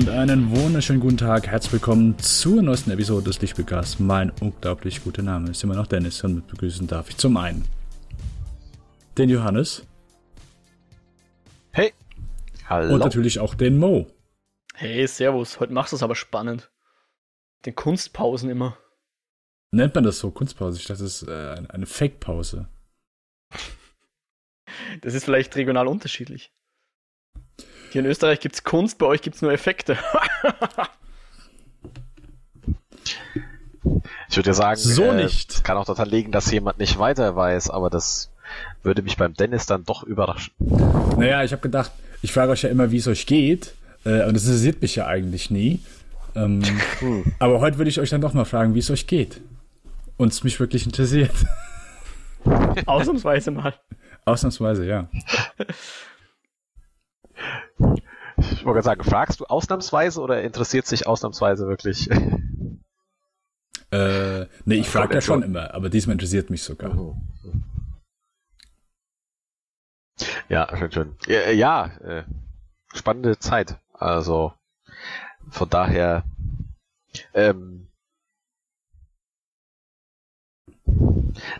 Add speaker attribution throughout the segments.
Speaker 1: und einen wunderschönen guten Tag. Herzlich willkommen zur neuesten Episode des Lichtbegast. Mein unglaublich guter Name ist immer noch Dennis und mit begrüßen darf ich zum einen den Johannes.
Speaker 2: Hey.
Speaker 1: Hallo. Und natürlich auch den Mo.
Speaker 3: Hey, servus. Heute machst du es aber spannend. Den Kunstpausen immer.
Speaker 1: Nennt man das so, Kunstpause? Ich dachte, das ist äh, eine Fake-Pause.
Speaker 3: Das ist vielleicht regional unterschiedlich. Hier in Österreich gibt es Kunst, bei euch gibt es nur Effekte.
Speaker 2: ich würde ja sagen,
Speaker 1: so äh, nicht.
Speaker 2: Es kann auch daran liegen, dass jemand nicht weiter weiß, aber das würde mich beim Dennis dann doch überraschen.
Speaker 1: Naja, ich habe gedacht, ich frage euch ja immer, wie es euch geht. Äh, und das interessiert mich ja eigentlich nie. Ähm, hm. Aber heute würde ich euch dann doch mal fragen, wie es euch geht. Und es mich wirklich interessiert.
Speaker 3: Ausnahmsweise mal.
Speaker 1: Ausnahmsweise, ja.
Speaker 2: Ich wollte sagen, fragst du ausnahmsweise oder interessiert sich ausnahmsweise wirklich?
Speaker 1: Äh, nee, ich frage ja schon immer, aber diesmal interessiert mich sogar. Mhm.
Speaker 2: Ja, schön, schön. Ja, ja äh, spannende Zeit. Also von daher ähm,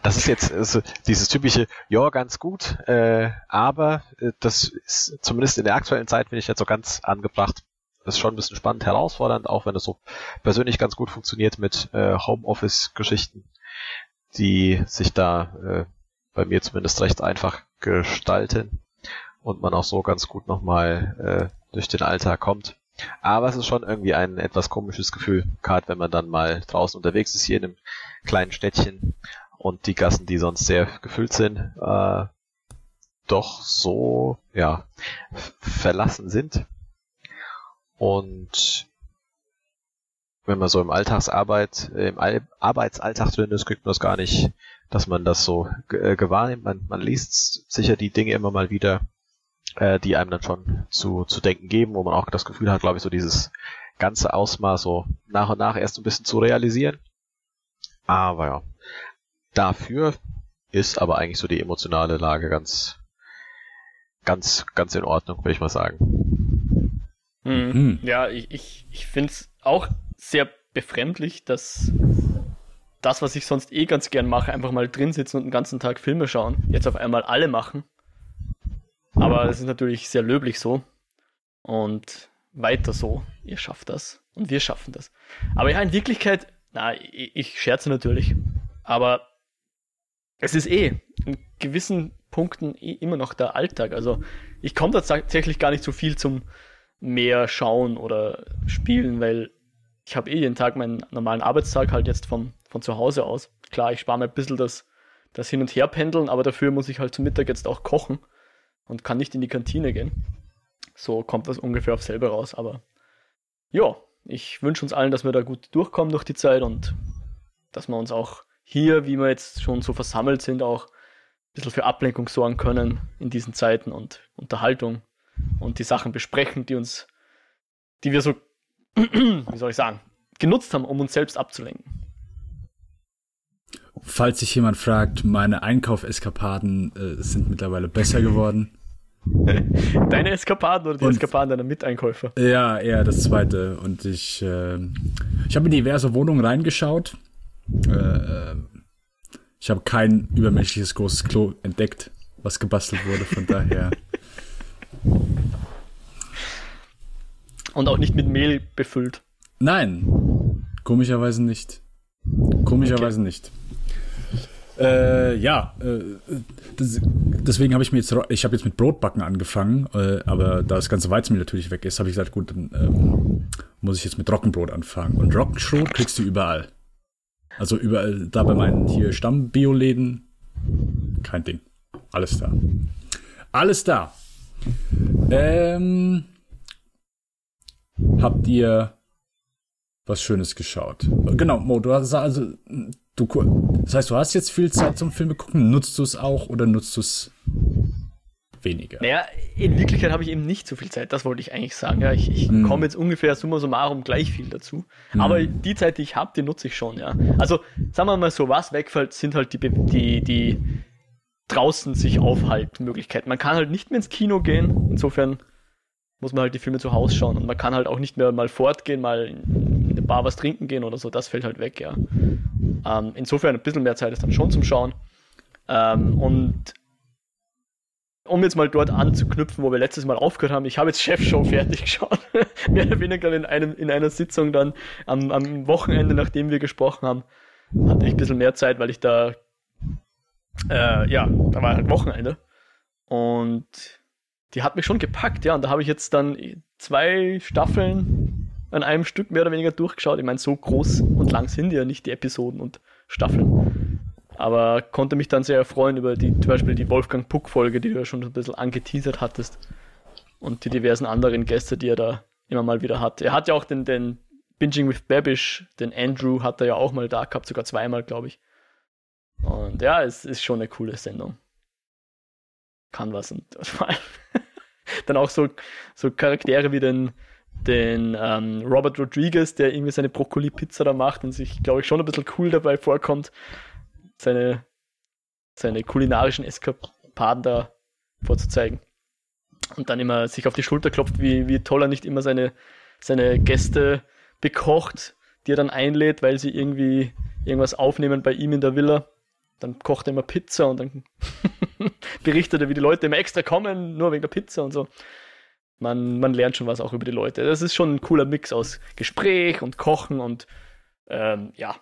Speaker 2: Das ist jetzt also dieses typische, ja, ganz gut, äh, aber äh, das ist zumindest in der aktuellen Zeit finde ich jetzt so ganz angebracht. Das ist schon ein bisschen spannend, herausfordernd, auch wenn es so persönlich ganz gut funktioniert mit äh, Homeoffice-Geschichten, die sich da äh, bei mir zumindest recht einfach gestalten und man auch so ganz gut nochmal äh, durch den Alltag kommt. Aber es ist schon irgendwie ein etwas komisches Gefühl, gerade wenn man dann mal draußen unterwegs ist, hier in einem kleinen Städtchen und die Gassen, die sonst sehr gefüllt sind, äh, doch so, ja, verlassen sind. Und wenn man so im Alltagsarbeit, im Arbeitsalltag drin ist, kriegt man das gar nicht, dass man das so äh, gewahrnimmt. Man, man liest sicher die Dinge immer mal wieder, äh, die einem dann schon zu, zu denken geben, wo man auch das Gefühl hat, glaube ich, so dieses ganze Ausmaß so nach und nach erst ein bisschen zu realisieren. Aber ja, dafür ist aber eigentlich so die emotionale Lage ganz, ganz, ganz in Ordnung, würde ich mal sagen.
Speaker 3: Mhm. Mhm. Ja, ich, ich, ich finde es auch sehr befremdlich, dass das, was ich sonst eh ganz gern mache, einfach mal drin sitzen und den ganzen Tag Filme schauen, jetzt auf einmal alle machen. Aber es ist natürlich sehr löblich so. Und weiter so. Ihr schafft das. Und wir schaffen das. Aber ja, in Wirklichkeit, na, ich, ich scherze natürlich. Aber es ist eh in gewissen Punkten eh immer noch der Alltag. Also ich komme tatsächlich gar nicht so viel zum mehr schauen oder spielen, weil ich habe eh jeden Tag meinen normalen Arbeitstag halt jetzt vom, von zu Hause aus. Klar, ich spare mir ein bisschen das, das Hin- und Herpendeln, aber dafür muss ich halt zum Mittag jetzt auch kochen und kann nicht in die Kantine gehen. So kommt das ungefähr auf selber raus, aber ja, ich wünsche uns allen, dass wir da gut durchkommen durch die Zeit und dass wir uns auch hier, wie wir jetzt schon so versammelt sind, auch ein bisschen für Ablenkung sorgen können in diesen Zeiten und Unterhaltung und die Sachen besprechen, die uns, die wir so, wie soll ich sagen, genutzt haben, um uns selbst abzulenken.
Speaker 1: Falls sich jemand fragt, meine Einkaufeskapaden äh, sind mittlerweile besser geworden.
Speaker 3: Deine Eskapaden oder die und, Eskapaden deiner Miteinkäufer?
Speaker 1: Ja, eher das zweite. Und ich, äh, ich habe in diverse Wohnungen reingeschaut äh, ich habe kein übermenschliches großes Klo entdeckt, was gebastelt wurde, von daher.
Speaker 3: Und auch nicht mit Mehl befüllt.
Speaker 1: Nein, komischerweise nicht. Komischerweise okay. nicht. Äh, ja, äh, das, deswegen habe ich mir jetzt, ich habe jetzt mit Brotbacken angefangen, äh, aber da das ganze Weizenmehl natürlich weg ist, habe ich gesagt, gut, dann ähm, muss ich jetzt mit Roggenbrot anfangen. Und Roggenschrot kriegst du überall. Also überall da bei meinen hier Stamm-Bio-Läden. Kein Ding. Alles da. Alles da. Ähm, habt ihr was Schönes geschaut? Genau, Mo, du hast also, du, das heißt, du hast jetzt viel Zeit zum Filme gucken. Nutzt du es auch oder nutzt du es weniger.
Speaker 3: Naja, in Wirklichkeit habe ich eben nicht so viel Zeit, das wollte ich eigentlich sagen. Ja, ich, ich mm. komme jetzt ungefähr summa summarum gleich viel dazu. Mm. Aber die Zeit, die ich habe, die nutze ich schon, ja. Also, sagen wir mal so, was wegfällt, sind halt die, die, die draußen sich aufhalten Möglichkeiten. Man kann halt nicht mehr ins Kino gehen, insofern muss man halt die Filme zu Hause schauen und man kann halt auch nicht mehr mal fortgehen, mal in eine Bar was trinken gehen oder so, das fällt halt weg, ja. Ähm, insofern ein bisschen mehr Zeit ist dann schon zum Schauen. Ähm, und um jetzt mal dort anzuknüpfen, wo wir letztes Mal aufgehört haben, ich habe jetzt Chefshow fertig geschaut. Mehr oder weniger in, einem, in einer Sitzung dann am, am Wochenende, nachdem wir gesprochen haben, hatte ich ein bisschen mehr Zeit, weil ich da, äh, ja, da war halt Wochenende. Und die hat mich schon gepackt, ja. Und da habe ich jetzt dann zwei Staffeln an einem Stück mehr oder weniger durchgeschaut. Ich meine, so groß und lang sind ja nicht die Episoden und Staffeln. Aber konnte mich dann sehr erfreuen über die, zum Beispiel die Wolfgang Puck-Folge, die du ja schon ein bisschen angeteasert hattest. Und die diversen anderen Gäste, die er da immer mal wieder hat. Er hat ja auch den, den Binging with Babish, den Andrew hat er ja auch mal da gehabt, sogar zweimal, glaube ich. Und ja, es ist schon eine coole Sendung. Kann was und dann auch so, so Charaktere wie den, den ähm, Robert Rodriguez, der irgendwie seine Brokkoli-Pizza da macht und sich, glaube ich, schon ein bisschen cool dabei vorkommt, seine, seine kulinarischen Eskapaden da vorzuzeigen. Und dann immer sich auf die Schulter klopft, wie, wie toll er nicht immer seine, seine Gäste bekocht, die er dann einlädt, weil sie irgendwie irgendwas aufnehmen bei ihm in der Villa. Dann kocht er immer Pizza und dann berichtet er, wie die Leute immer extra kommen, nur wegen der Pizza und so. Man, man lernt schon was auch über die Leute. Das ist schon ein cooler Mix aus Gespräch und Kochen und ähm, ja,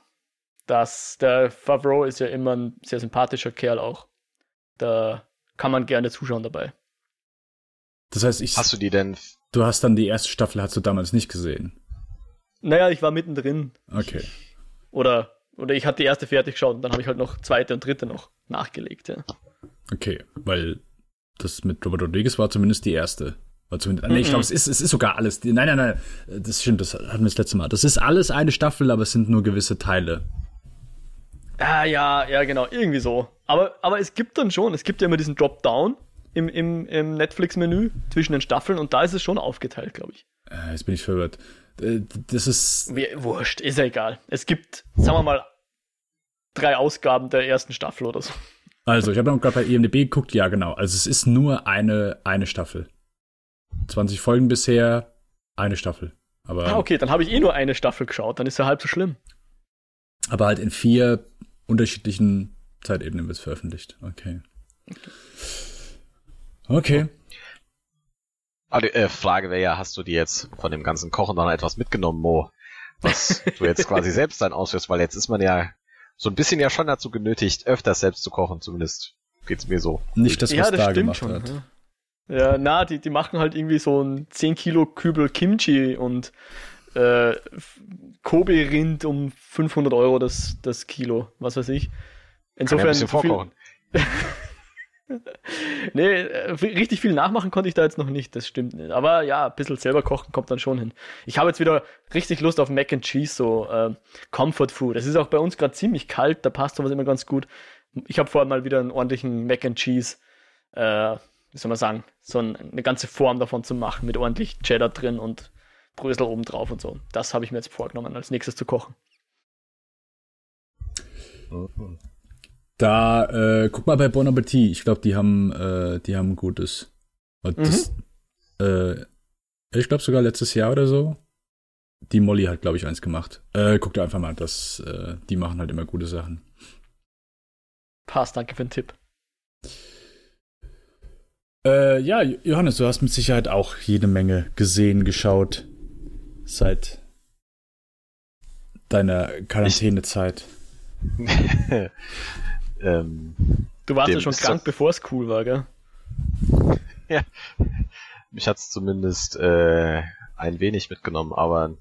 Speaker 3: das, der Favreau ist ja immer ein sehr sympathischer Kerl auch. Da kann man gerne zuschauen dabei.
Speaker 1: Das heißt, ich.
Speaker 2: Hast du die denn?
Speaker 1: Du hast dann die erste Staffel, hast du damals nicht gesehen?
Speaker 3: Naja, ich war mittendrin.
Speaker 1: Okay.
Speaker 3: Oder, oder ich hatte die erste fertig geschaut und dann habe ich halt noch zweite und dritte noch nachgelegt, ja.
Speaker 1: Okay, weil das mit Robert Rodriguez war zumindest die erste. War zumindest, mm -mm. Nee, ich glaube, es ist, es ist sogar alles. Nein, nein, nein, das stimmt, das hatten wir das letzte Mal. Das ist alles eine Staffel, aber es sind nur gewisse Teile.
Speaker 3: Ah, ja, ja, genau, irgendwie so. Aber, aber es gibt dann schon, es gibt ja immer diesen Dropdown im, im, im Netflix-Menü zwischen den Staffeln und da ist es schon aufgeteilt, glaube ich.
Speaker 1: Äh, jetzt bin ich verwirrt. Äh, das ist.
Speaker 3: Wurscht, ist ja egal. Es gibt, sagen wir mal, drei Ausgaben der ersten Staffel oder so.
Speaker 1: Also, ich habe gerade bei IMDb geguckt, ja, genau. Also, es ist nur eine, eine Staffel. 20 Folgen bisher, eine Staffel. Aber,
Speaker 3: ah, okay, dann habe ich eh nur eine Staffel geschaut, dann ist ja halb so schlimm.
Speaker 1: Aber halt in vier unterschiedlichen Zeitebenen wird es veröffentlicht. Okay. Okay.
Speaker 2: Aber die äh, Frage wäre ja, hast du dir jetzt von dem ganzen Kochen dann etwas mitgenommen, Mo? Was du jetzt quasi selbst dann ausführst, weil jetzt ist man ja so ein bisschen ja schon dazu genötigt, öfters selbst zu kochen, zumindest geht's mir so.
Speaker 1: Nicht das, was ja, das da gemacht schon, hat.
Speaker 3: Ja. ja, na, die, die machen halt irgendwie so ein 10 Kilo Kübel Kimchi und äh, Kobe-Rind um 500 Euro das, das Kilo, was weiß ich.
Speaker 2: Insofern. Kann ja vorkochen.
Speaker 3: nee, äh, richtig viel nachmachen konnte ich da jetzt noch nicht, das stimmt nicht. Aber ja, ein bisschen selber kochen kommt dann schon hin. Ich habe jetzt wieder richtig Lust auf Mac and Cheese, so äh, Comfort Food. Es ist auch bei uns gerade ziemlich kalt, da passt sowas immer ganz gut. Ich habe vorhin mal wieder einen ordentlichen Mac and Cheese, äh, wie soll man sagen, so ein, eine ganze Form davon zu machen, mit ordentlich Cheddar drin und Brösel oben drauf und so. Das habe ich mir jetzt vorgenommen, als nächstes zu kochen.
Speaker 1: Da, äh, guck mal bei Bon Appetit. Ich glaube, die haben, äh, die haben gutes. Und das, mhm. äh, ich glaube sogar letztes Jahr oder so. Die Molly hat, glaube ich, eins gemacht. Äh, guck dir einfach mal, das, äh, die machen halt immer gute Sachen.
Speaker 3: Passt, danke für den Tipp.
Speaker 1: Äh, ja, Johannes, du hast mit Sicherheit auch jede Menge gesehen, geschaut seit deiner Quarantänezeit.
Speaker 3: ähm, du warst ja schon krank, bevor es cool war, gell?
Speaker 2: ja. Mich hat's zumindest äh, ein wenig mitgenommen, aber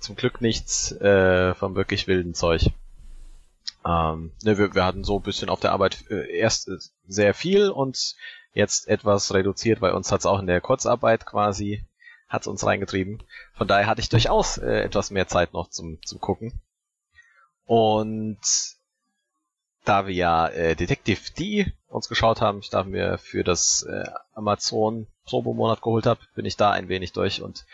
Speaker 2: zum Glück nichts äh, vom wirklich wilden Zeug. Ähm, ne, wir, wir hatten so ein bisschen auf der Arbeit äh, erst äh, sehr viel und jetzt etwas reduziert, weil uns hat's auch in der Kurzarbeit quasi hat's uns reingetrieben. Von daher hatte ich durchaus äh, etwas mehr Zeit noch zum, zum Gucken. Und da wir ja äh, Detective D uns geschaut haben, ich da mir für das äh, Amazon Probo-Monat geholt habe, bin ich da ein wenig durch und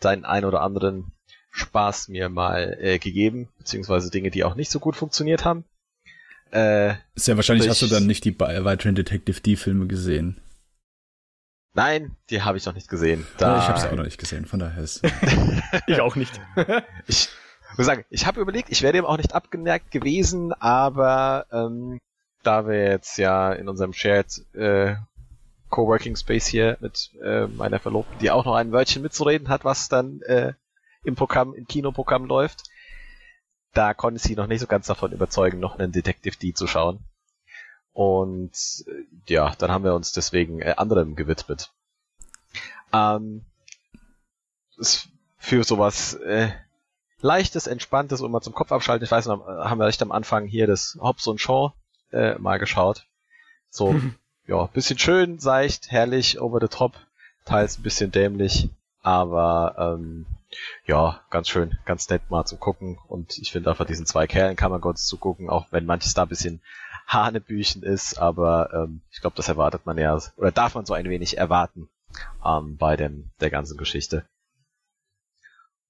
Speaker 2: deinen ein oder anderen Spaß mir mal äh, gegeben, beziehungsweise Dinge, die auch nicht so gut funktioniert haben.
Speaker 1: Äh, Sehr wahrscheinlich hast du dann nicht die weiteren Detective D-Filme gesehen.
Speaker 2: Nein, die habe ich noch nicht gesehen.
Speaker 1: Da ich habe sie auch noch nicht gesehen, von daher ist.
Speaker 3: ich auch nicht.
Speaker 2: ich muss sagen, ich habe überlegt, ich wäre dem auch nicht abgeneigt gewesen, aber ähm, da wir jetzt ja in unserem Shared äh, Coworking Space hier mit äh, meiner Verlobten, die auch noch ein Wörtchen mitzureden hat, was dann äh, im Programm, im Kinoprogramm läuft, da konnte sie noch nicht so ganz davon überzeugen, noch einen Detective D zu schauen. Und äh, ja, dann haben wir uns deswegen äh, anderem gewidmet. Ähm, ist für sowas äh, leichtes, entspanntes und mal zum Kopf abschalten. Ich weiß noch, haben wir recht am Anfang hier das Hobbs und Shaw äh, mal geschaut. So, ja, bisschen schön, seicht, herrlich, over the top, teils ein bisschen dämlich, aber ähm, ja, ganz schön, ganz nett mal zu gucken. Und ich finde einfach diesen zwei Kerlen kann man kurz zugucken, auch wenn manches da ein bisschen Hanebüchen ist, aber ähm, ich glaube, das erwartet man ja, oder darf man so ein wenig erwarten ähm, bei dem der ganzen Geschichte.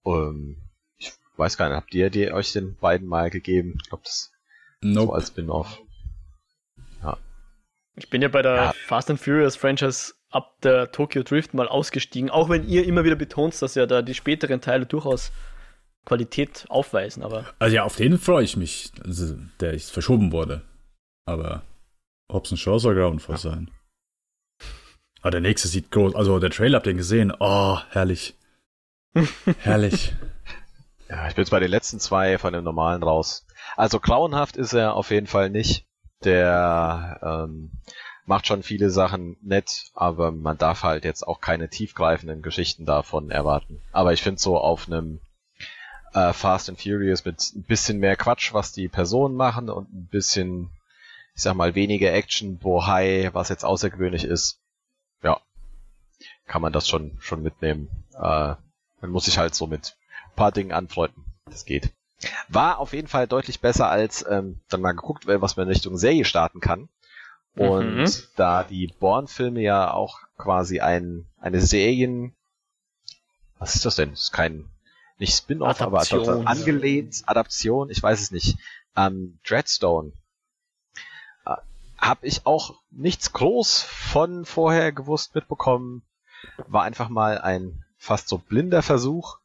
Speaker 2: Ähm, ich weiß gar nicht, habt ihr die euch den beiden mal gegeben? Ich glaube, das nope. so als Spin-off.
Speaker 3: Ja. Ich bin ja bei der ja. Fast and Furious Franchise ab der Tokyo Drift mal ausgestiegen, auch wenn ihr immer wieder betont, dass ja da die späteren Teile durchaus Qualität aufweisen, aber.
Speaker 1: Also ja, auf den freue ich mich, also, der ist verschoben wurde. Aber Hobbs Shaw soll grauenvoll ja. sein. Aber der nächste sieht groß, also der Trailer habt ihr gesehen? Oh, herrlich. herrlich.
Speaker 2: Ja, ich bin jetzt bei den letzten zwei von dem normalen raus. Also grauenhaft ist er auf jeden Fall nicht. Der ähm, macht schon viele Sachen nett, aber man darf halt jetzt auch keine tiefgreifenden Geschichten davon erwarten. Aber ich finde so auf einem äh, Fast and Furious mit ein bisschen mehr Quatsch, was die Personen machen und ein bisschen, ich sag mal, weniger Action, Bohai, was jetzt außergewöhnlich ist, ja, kann man das schon schon mitnehmen. Äh, man muss sich halt so mit ein paar Dingen anfreunden. Das geht. War auf jeden Fall deutlich besser als ähm, dann mal geguckt, was man in Richtung Serie starten kann. Und mhm. da die Born-Filme ja auch quasi ein, eine Serien, was ist das denn? Das ist kein, nicht Spin-off, aber Adaption. angelehnt, Adaption, ich weiß es nicht, ähm, Dreadstone. Äh, hab ich auch nichts groß von vorher gewusst mitbekommen. War einfach mal ein fast so blinder Versuch.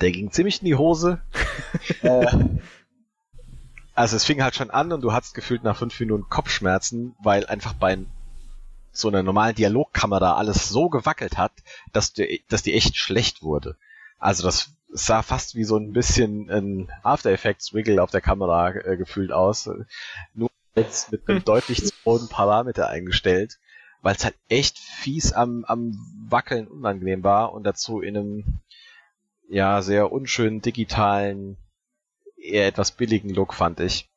Speaker 2: Der ging ziemlich in die Hose. äh, also es fing halt schon an und du hattest gefühlt nach fünf Minuten Kopfschmerzen, weil einfach bei so einer normalen Dialogkamera alles so gewackelt hat, dass, die, dass die echt schlecht wurde. Also das sah fast wie so ein bisschen ein After Effects Wiggle auf der Kamera äh, gefühlt aus. Nur jetzt mit einem deutlich zu hohen Parameter eingestellt, weil es halt echt fies am, am Wackeln unangenehm war und dazu in einem ja sehr unschönen digitalen eher etwas billigen Look, fand ich.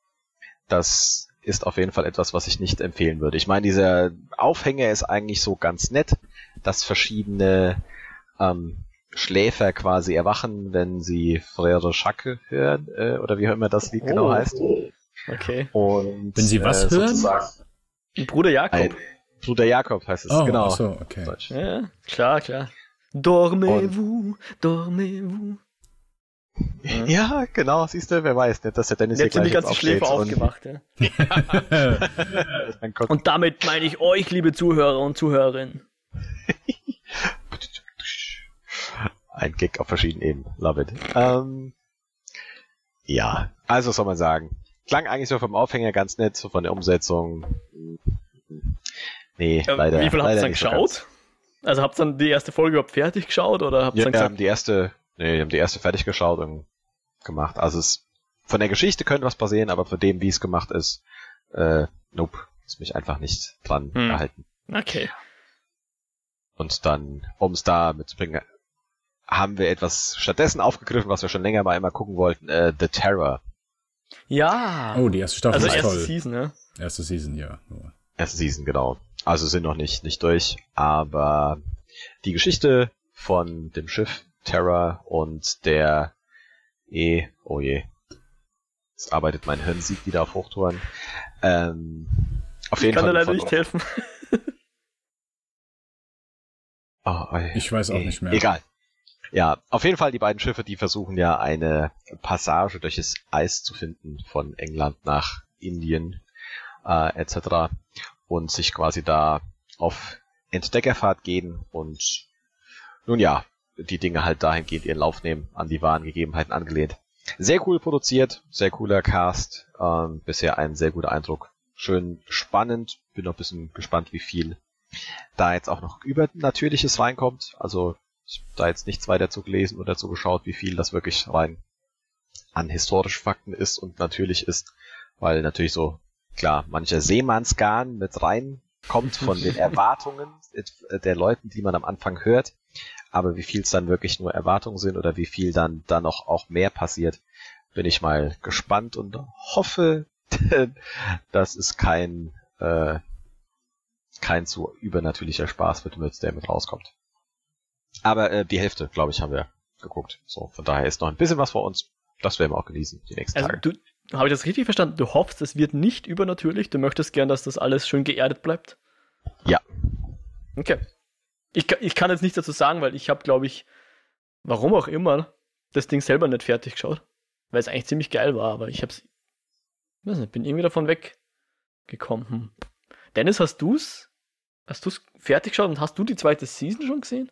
Speaker 2: Das ist auf jeden Fall etwas, was ich nicht empfehlen würde. Ich meine, dieser Aufhänger ist eigentlich so ganz nett, dass verschiedene ähm, Schläfer quasi erwachen, wenn sie Frère Schacke hören, äh, oder wie auch immer das Lied genau oh. genau heißt.
Speaker 3: Okay.
Speaker 1: Und, wenn sie was äh, hören?
Speaker 3: Bruder Jakob. Ein,
Speaker 2: Bruder Jakob heißt es, oh, genau.
Speaker 1: so, okay.
Speaker 3: Ja, klar, klar. Dormez-vous, dormez-vous.
Speaker 2: Ja, genau, siehst du, wer weiß nicht, dass der Dennis
Speaker 3: jetzt hier gleich die ganzen Schläfe aufgemacht, ja. und damit meine ich euch, liebe Zuhörer und Zuhörerinnen.
Speaker 2: Ein Gag auf verschiedenen Ebenen. Love it. Ähm, ja, also soll man sagen. Klang eigentlich so vom Aufhänger ganz nett, so von der Umsetzung. Nee, ja, leider.
Speaker 3: Wie viel habt ihr
Speaker 2: dann
Speaker 3: geschaut? So also habt ihr dann die erste Folge überhaupt fertig geschaut oder habt ihr
Speaker 2: ja,
Speaker 3: dann
Speaker 2: gesagt? die erste, Nee, die haben die erste fertig geschaut und gemacht. Also es, von der Geschichte könnte was passieren, aber von dem, wie es gemacht ist, äh, nope, ist mich einfach nicht dran hm. gehalten.
Speaker 3: Okay.
Speaker 2: Und dann, um es da mitzubringen, haben wir etwas stattdessen aufgegriffen, was wir schon länger mal immer gucken wollten, äh, The Terror.
Speaker 3: Ja.
Speaker 1: Oh, die erste Staffel
Speaker 3: also
Speaker 1: ist
Speaker 3: erste
Speaker 1: toll.
Speaker 3: Season, ne?
Speaker 1: Erste Season, ja.
Speaker 2: Erste Season, genau. Also sind noch nicht, nicht durch, aber die Geschichte von dem Schiff Terror und der E, oh je, jetzt arbeitet mein Hirnsieg wieder auf Hochtouren. Ähm, auf jeden
Speaker 3: ich kann
Speaker 2: Fall
Speaker 3: dir leider nicht helfen.
Speaker 1: oh, oh, ich weiß auch e, nicht mehr.
Speaker 2: Egal. Ja, auf jeden Fall die beiden Schiffe, die versuchen ja eine Passage durch das Eis zu finden von England nach Indien äh, etc. und sich quasi da auf Entdeckerfahrt gehen und nun ja, die Dinge halt dahingehend ihren Lauf nehmen, an die wahren Gegebenheiten angelehnt. Sehr cool produziert, sehr cooler Cast, ähm, bisher ein sehr guter Eindruck. Schön spannend, bin noch ein bisschen gespannt, wie viel da jetzt auch noch Übernatürliches reinkommt. Also da jetzt nichts weiter zu gelesen oder zu geschaut, wie viel das wirklich rein an historischen Fakten ist und natürlich ist, weil natürlich so, klar, mancher Seemannsgarn mit reinkommt von den Erwartungen der Leuten, die man am Anfang hört. Aber wie viel es dann wirklich nur Erwartungen sind oder wie viel dann da noch auch mehr passiert, bin ich mal gespannt und hoffe, dass es kein äh, kein zu übernatürlicher Spaß wird, der mit rauskommt. Aber äh, die Hälfte, glaube ich, haben wir geguckt. So, von daher ist noch ein bisschen was vor uns. Das werden wir auch genießen die nächsten also, Tage.
Speaker 3: Du, habe ich das richtig verstanden? Du hoffst, es wird nicht übernatürlich. Du möchtest gern, dass das alles schön geerdet bleibt?
Speaker 2: Ja.
Speaker 3: Okay. Ich, ich kann jetzt nichts dazu sagen, weil ich habe, glaube ich, warum auch immer, das Ding selber nicht fertig geschaut. Weil es eigentlich ziemlich geil war, aber ich hab's. Ich weiß nicht, bin irgendwie davon weggekommen. Hm. Dennis, hast du's? Hast du's fertig geschaut und hast du die zweite Season schon gesehen?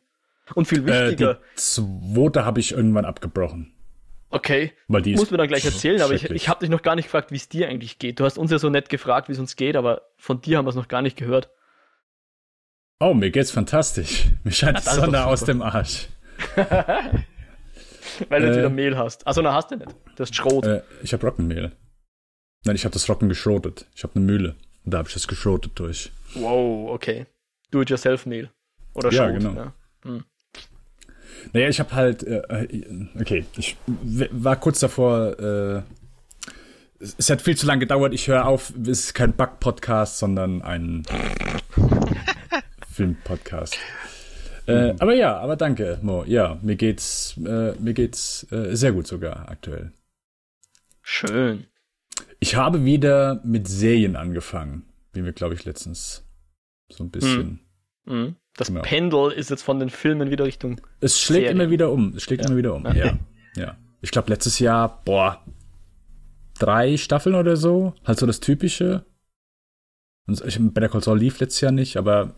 Speaker 3: Und viel wichtiger. Äh,
Speaker 1: die zweite habe ich irgendwann abgebrochen.
Speaker 3: Okay.
Speaker 1: Weil die
Speaker 3: Muss mir dann gleich erzählen, aber ich, ich habe dich noch gar nicht gefragt, wie es dir eigentlich geht. Du hast uns ja so nett gefragt, wie es uns geht, aber von dir haben wir es noch gar nicht gehört.
Speaker 1: Oh, mir geht's fantastisch. Mir scheint die Sonne aus dem Arsch.
Speaker 3: Weil du äh, wieder Mehl hast. Achso, na hast du nicht. Du hast Schrot.
Speaker 1: Äh, ich habe Roggenmehl. Nein, ich habe das Roggen geschrotet. Ich habe eine Mühle. Und da habe ich das geschrotet durch.
Speaker 3: Wow, okay. Do-it-yourself-Mehl. Oder
Speaker 1: Schrot. Ja, genau. Ja. Hm. Naja, ich habe halt, äh, äh okay, ich war kurz davor, äh, es hat viel zu lange gedauert, ich höre auf, es ist kein Bug-Podcast, sondern ein Film-Podcast. Äh, aber ja, aber danke, Mo. Ja, mir geht's, äh, mir geht's äh, sehr gut sogar aktuell.
Speaker 3: Schön.
Speaker 1: Ich habe wieder mit Serien angefangen, wie wir, glaube ich, letztens so ein bisschen.
Speaker 3: Mm. Mm. Das genau. Pendel ist jetzt von den Filmen wieder Richtung.
Speaker 1: Es schlägt Serie. immer wieder um. Es schlägt ja. immer wieder um. Ja. ja. Ich glaube, letztes Jahr, boah, drei Staffeln oder so. Halt so das Typische. Und ich, Better Call Saul lief letztes Jahr nicht, aber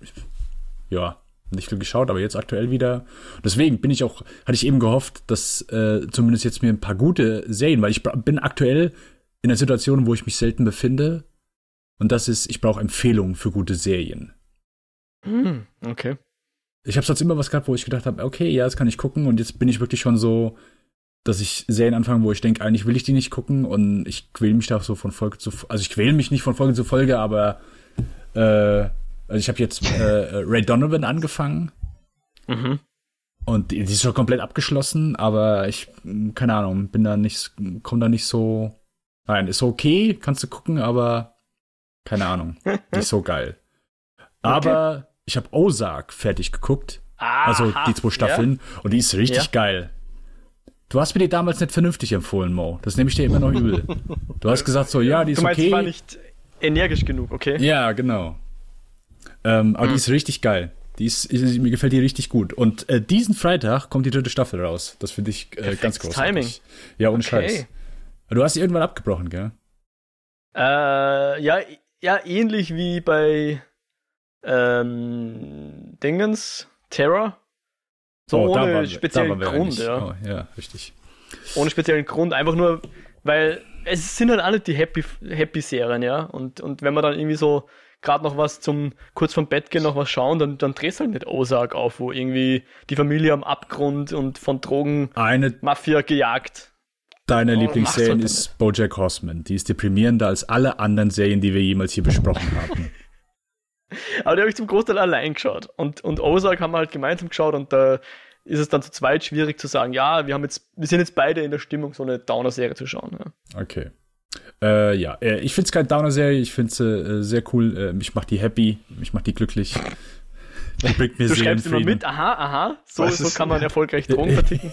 Speaker 1: ja, nicht viel geschaut, aber jetzt aktuell wieder. Deswegen bin ich auch, hatte ich eben gehofft, dass äh, zumindest jetzt mir ein paar gute Serien, weil ich bin aktuell in einer Situation, wo ich mich selten befinde. Und das ist, ich brauche Empfehlungen für gute Serien.
Speaker 3: Hm, okay.
Speaker 1: Ich habe sonst immer was gehabt, wo ich gedacht habe, okay, ja, das kann ich gucken. Und jetzt bin ich wirklich schon so, dass ich Serien anfange, wo ich denke, eigentlich will ich die nicht gucken. Und ich quäle mich da so von Folge zu Folge. Also ich quäle mich nicht von Folge zu Folge, aber äh, also ich habe jetzt äh, Ray Donovan angefangen. Mhm. Und die, die, ist schon komplett abgeschlossen, aber ich, keine Ahnung, bin da nicht, komm da nicht so. Nein, ist okay, kannst du gucken, aber keine Ahnung, nicht so geil. Aber okay. Ich habe Ozark fertig geguckt. Aha, also die zwei Staffeln. Ja. Und die ist richtig ja. geil. Du hast mir die damals nicht vernünftig empfohlen, Mo. Das nehme ich dir immer noch übel. Du hast gesagt so, ja, die ist du meinst, okay. Ich
Speaker 3: war nicht energisch genug, okay?
Speaker 1: Ja, genau. Ähm, aber mhm. die ist richtig geil. Die ist, mir gefällt die richtig gut. Und äh, diesen Freitag kommt die dritte Staffel raus. Das finde ich äh, ganz großartig. Timing. Ja, ohne okay. Scheiß. Du hast sie irgendwann abgebrochen, gell?
Speaker 3: Äh, ja, ja, ähnlich wie bei ähm, Dingens, Terror. So oh, ohne speziellen Grund, ja.
Speaker 1: Oh, ja, richtig.
Speaker 3: Ohne speziellen Grund, einfach nur, weil es sind halt alle die Happy, Happy Serien, ja. Und, und wenn man dann irgendwie so gerade noch was zum kurz vom Bett gehen noch was schauen, dann, dann drehst du halt nicht Ozark auf, wo irgendwie die Familie am Abgrund und von Drogen
Speaker 1: Eine
Speaker 3: Mafia gejagt.
Speaker 1: Deine oh, Lieblingsserie halt ist Bojack Horseman. Die ist deprimierender als alle anderen Serien, die wir jemals hier besprochen haben.
Speaker 3: Aber die habe ich zum Großteil allein geschaut. Und, und Ozark haben wir halt gemeinsam geschaut und da ist es dann zu zweit schwierig zu sagen, ja, wir haben jetzt, wir sind jetzt beide in der Stimmung, so eine Downer-Serie zu schauen.
Speaker 1: Ja. Okay. Äh, ja, äh, ich finde es keine Downer-Serie, ich finde es äh, sehr cool. Äh, mich macht die happy, mich macht die glücklich.
Speaker 3: Die bringt mir du schreibst immer mit, aha, aha, so, so kann man erfolgreich Drogen verticken.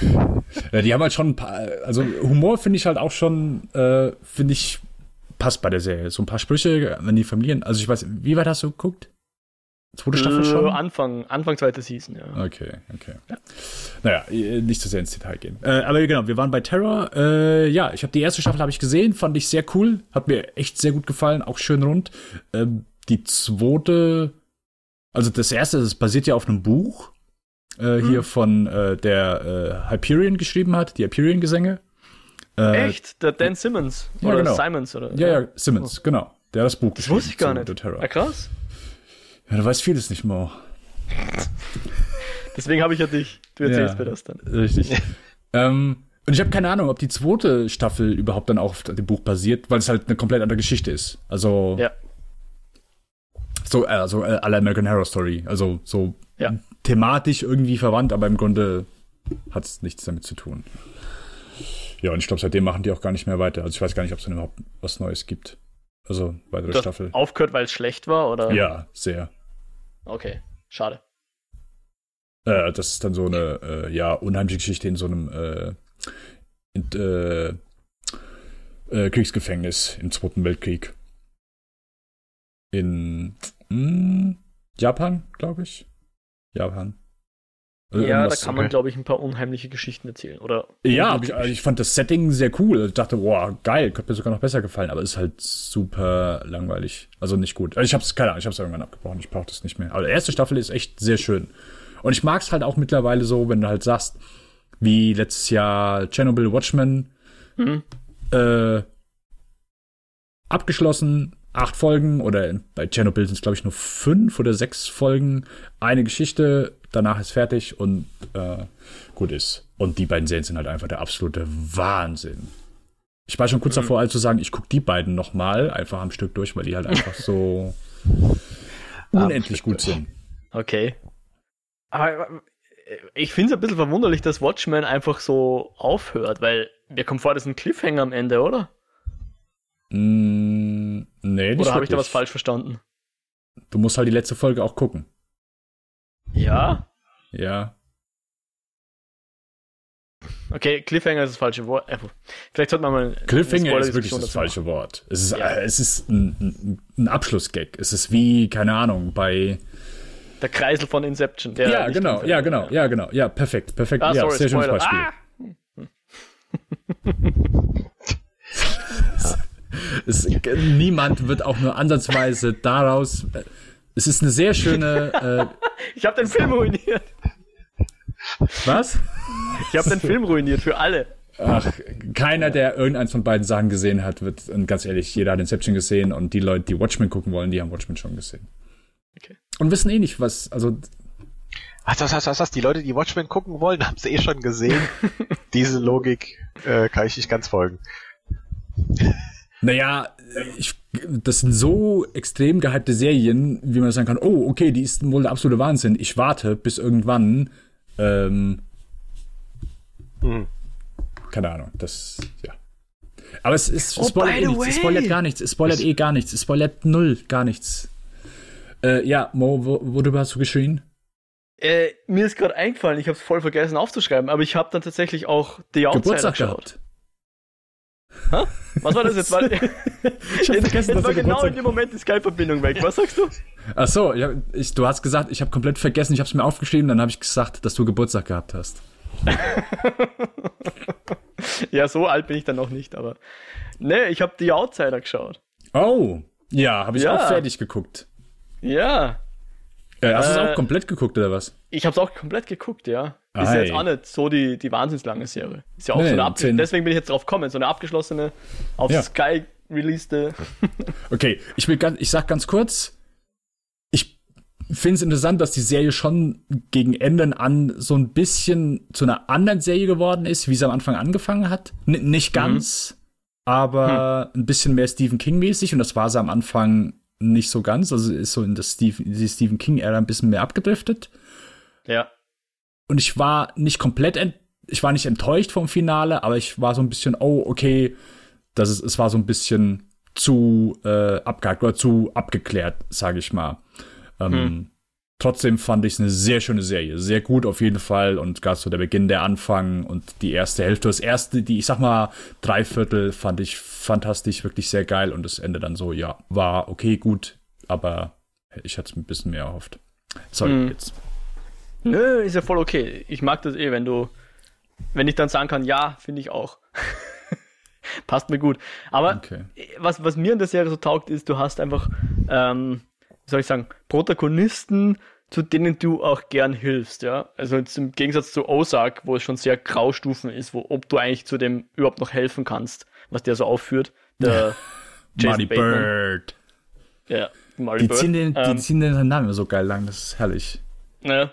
Speaker 1: ja, die haben halt schon ein paar, also Humor finde ich halt auch schon, äh, finde ich, passt bei der Serie. So ein paar Sprüche, wenn die Familien, also ich weiß, wie weit hast du geguckt?
Speaker 3: Zweite Staffel äh, schon? Anfang, Anfang zweite Season, ja.
Speaker 1: Okay, okay. Ja. Naja, äh, nicht zu sehr ins Detail gehen. Äh, aber genau, wir waren bei Terror. Äh, ja, ich habe die erste Staffel habe ich gesehen, fand ich sehr cool, hat mir echt sehr gut gefallen, auch schön rund. Ähm, die zweite Also das erste, das basiert ja auf einem Buch, äh, hier von äh, der Hyperion geschrieben hat, die Hyperion-Gesänge. Äh,
Speaker 3: Echt? Der Dan Simmons?
Speaker 1: Ja,
Speaker 3: oder
Speaker 1: genau.
Speaker 3: Simons? Oder?
Speaker 1: Ja, ja, Simmons, genau. Der hat das Buch
Speaker 3: Das wusste ich gar nicht. Ah, krass.
Speaker 1: Ja, du weißt vieles nicht mehr.
Speaker 3: Deswegen habe ich ja dich. Du erzählst
Speaker 1: Ja.
Speaker 3: mir das dann.
Speaker 1: Richtig. ähm, und ich habe keine Ahnung, ob die zweite Staffel überhaupt dann auch auf dem Buch basiert, weil es halt eine komplett andere Geschichte ist. Also
Speaker 3: Ja.
Speaker 1: so, äh, also äh, à la American Horror Story. Also so
Speaker 3: Ja.
Speaker 1: thematisch irgendwie verwandt, aber im Grunde hat es nichts damit zu tun. Ja, und ich glaube, seitdem machen die auch gar nicht mehr weiter. Also ich weiß gar nicht, ob es dann überhaupt was Neues gibt. Also weitere
Speaker 3: Du hast
Speaker 1: Staffel.
Speaker 3: aufgehört, weil es schlecht war? Oder?
Speaker 1: Ja, sehr.
Speaker 3: Okay, schade.
Speaker 1: Äh, das ist dann so eine, äh, ja, unheimliche Geschichte in so einem äh, in, äh, äh, Kriegsgefängnis im Zweiten Weltkrieg. In mh, Japan, glaube ich. Japan. Also
Speaker 3: ja, da kann man,
Speaker 2: okay.
Speaker 3: glaube ich, ein paar unheimliche Geschichten erzählen. Oder
Speaker 1: Ja, ich, ich fand das Setting sehr cool. Ich dachte, boah, geil, könnte mir sogar noch besser gefallen, aber ist halt super langweilig. Also nicht gut. Ich hab's, keine Ahnung, ich hab's irgendwann abgebrochen, ich brauche das nicht mehr. Aber die erste Staffel ist echt sehr schön. Und ich mag's halt auch mittlerweile so, wenn du halt sagst, wie letztes Jahr Chernobyl Watchmen,
Speaker 3: Mhm.
Speaker 1: äh, abgeschlossen, acht Folgen oder bei Chernobyl sind es glaube ich nur fünf oder sechs Folgen, eine Geschichte, danach ist fertig und äh, gut ist. Und die beiden Serien sind halt einfach der absolute Wahnsinn. Ich war schon kurz davor, also zu sagen, ich gucke die beiden noch mal einfach am Stück durch, weil die halt einfach so unendlich gut sind.
Speaker 3: Okay. Aber äh, ich finde es ein bisschen verwunderlich, dass Watchmen einfach so aufhört, weil mir kommt vor, das ist ein Cliffhanger am Ende, oder?
Speaker 1: Mm, nee, nicht
Speaker 3: Oder habe ich da was falsch verstanden?
Speaker 1: Du musst halt die letzte Folge auch gucken.
Speaker 3: Ja.
Speaker 1: Ja.
Speaker 3: Okay, Cliffhanger ist das falsche Wort. Äh, Vielleicht sollte man mal.
Speaker 1: Cliffhanger ist wirklich das falsche Wort. Es ist,
Speaker 3: Ja.
Speaker 1: äh, es ist ein, ein, Abschlussgag. Es ist wie, keine Ahnung, bei.
Speaker 3: Der Kreisel von Inception. Der
Speaker 1: ja, genau, ja, genau, ja, genau. Ja, perfekt, perfekt.
Speaker 3: Ah,
Speaker 1: ja,
Speaker 3: sorry,
Speaker 1: sehr schönes. Beispiel.
Speaker 3: Ah!
Speaker 1: Es, niemand wird auch nur ansatzweise daraus. Äh, Es ist eine sehr schöne.
Speaker 3: Ich habe den Film ruiniert.
Speaker 1: Äh, was?
Speaker 3: Ich habe den Film ruiniert für alle.
Speaker 1: Ach, keiner, der irgendeins von beiden Sachen gesehen hat, wird, und ganz ehrlich, jeder hat Inception gesehen und die Leute, die Watchmen gucken wollen, die haben Watchmen schon gesehen.
Speaker 3: Okay.
Speaker 1: Und wissen eh nicht, was, also,
Speaker 2: Was, was, was, was, was? Die Leute, die Watchmen gucken wollen, haben es eh schon gesehen. Diese Logik äh, kann ich nicht ganz folgen.
Speaker 1: Naja, ich, das sind so extrem gehypte Serien, wie man sagen kann, oh, okay, die ist wohl der absolute Wahnsinn. Ich warte bis irgendwann, ähm,
Speaker 2: Hm.
Speaker 1: keine Ahnung, das, ja. Aber es ist,
Speaker 3: Oh,
Speaker 1: spoilert eh nichts, es spoilert gar nichts, es spoilert eh gar nichts, es spoilert null, gar nichts. Äh, ja, Mo, wo, worüber hast du geschrien?
Speaker 3: Äh, mir ist gerade eingefallen, ich habe es voll vergessen aufzuschreiben, aber ich habe dann tatsächlich auch The Outsider
Speaker 1: Geburtstag
Speaker 3: geschaut.
Speaker 1: gehabt.
Speaker 3: Was war das jetzt? Weil,
Speaker 1: Ich hab
Speaker 3: jetzt,
Speaker 1: vergessen,
Speaker 3: jetzt war genau
Speaker 1: Geburtstag
Speaker 3: in dem Moment die Skype-Verbindung weg. Was sagst du?
Speaker 1: Ach so, ich, ich, du hast gesagt, ich habe komplett vergessen, ich habe es mir aufgeschrieben, dann habe ich gesagt, dass du Geburtstag gehabt hast.
Speaker 3: Ja, so alt bin ich dann noch nicht, aber. Nee, ich habe The Outsider geschaut.
Speaker 1: Oh, ja, habe ich
Speaker 3: Ja.
Speaker 1: auch fertig geguckt.
Speaker 3: Ja.
Speaker 1: Äh, hast du es
Speaker 3: Äh,
Speaker 1: auch komplett geguckt oder was?
Speaker 3: Ich habe es auch komplett geguckt, ja. Ist ja jetzt auch nicht so die, die wahnsinnslange Serie. Ist ja auch
Speaker 1: Nee,
Speaker 3: so eine
Speaker 1: zehn-
Speaker 3: Deswegen bin ich jetzt drauf gekommen, so eine abgeschlossene, auf
Speaker 1: Ja.
Speaker 3: Sky releaste.
Speaker 1: Okay, ich will ganz, ich sag ganz kurz, ich finde es interessant, dass die Serie schon gegen Ende an so ein bisschen zu einer anderen Serie geworden ist, wie sie am Anfang angefangen hat. N nicht ganz, aber ein bisschen mehr Stephen King mäßig und das war sie am Anfang nicht so ganz. Also ist so in das Stephen, die Stephen King Ära ein bisschen mehr abgedriftet.
Speaker 3: Ja.
Speaker 1: Und ich war nicht komplett, ent ich war nicht enttäuscht vom Finale, aber ich war so ein bisschen, oh, okay, das ist, es war so ein bisschen zu äh, abgehakt oder zu abgeklärt, sage ich mal. Ähm, Trotzdem fand ich es eine sehr schöne Serie, sehr gut auf jeden Fall und gerade so der Beginn, der Anfang und die erste Hälfte, das erste, die ich sag mal drei Viertel fand ich fantastisch, wirklich sehr geil und das Ende dann so, ja, war okay, gut, aber ich hatte es ein bisschen mehr erhofft. Sorry,
Speaker 3: Hm.
Speaker 1: jetzt.
Speaker 3: Nö, ist ja voll okay. Ich mag das eh, wenn du, wenn ich dann sagen kann, ja, finde ich auch. Passt mir gut. Aber
Speaker 1: Okay.
Speaker 3: was, was mir in der Serie so taugt, ist, du hast einfach ähm, wie soll ich sagen, Protagonisten, zu denen du auch gern hilfst, ja. Also im Gegensatz zu Ozark, wo es schon sehr Graustufen ist, wo, ob du eigentlich zu dem überhaupt noch helfen kannst, was der so aufführt. Der
Speaker 1: Marty Bird.
Speaker 3: Ja,
Speaker 1: Marty die Bird. Ziehen den, ähm, die ziehen den Namen so geil lang, das ist herrlich.
Speaker 3: Ja.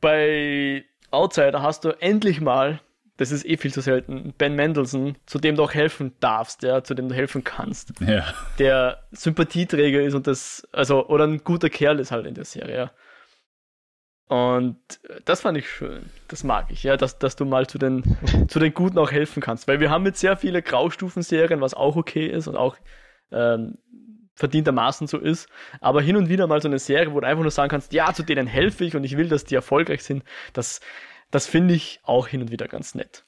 Speaker 3: Bei Outsider hast du endlich mal das ist eh viel zu selten, Ben Mendelssohn, zu dem du auch helfen darfst, ja, zu dem du helfen kannst.
Speaker 1: Ja.
Speaker 3: Der Sympathieträger ist und das, also, oder ein guter Kerl ist halt in der Serie. Und das fand ich schön. Das mag ich, ja, dass, dass du mal zu den, zu den Guten auch helfen kannst. Weil wir haben jetzt sehr viele Graustufen-Serien, was auch okay ist und auch ähm, verdientermaßen so ist. Aber hin und wieder mal so eine Serie, wo du einfach nur sagen kannst, ja, zu denen helfe ich und ich will, dass die erfolgreich sind, das, das finde ich auch hin und wieder ganz nett.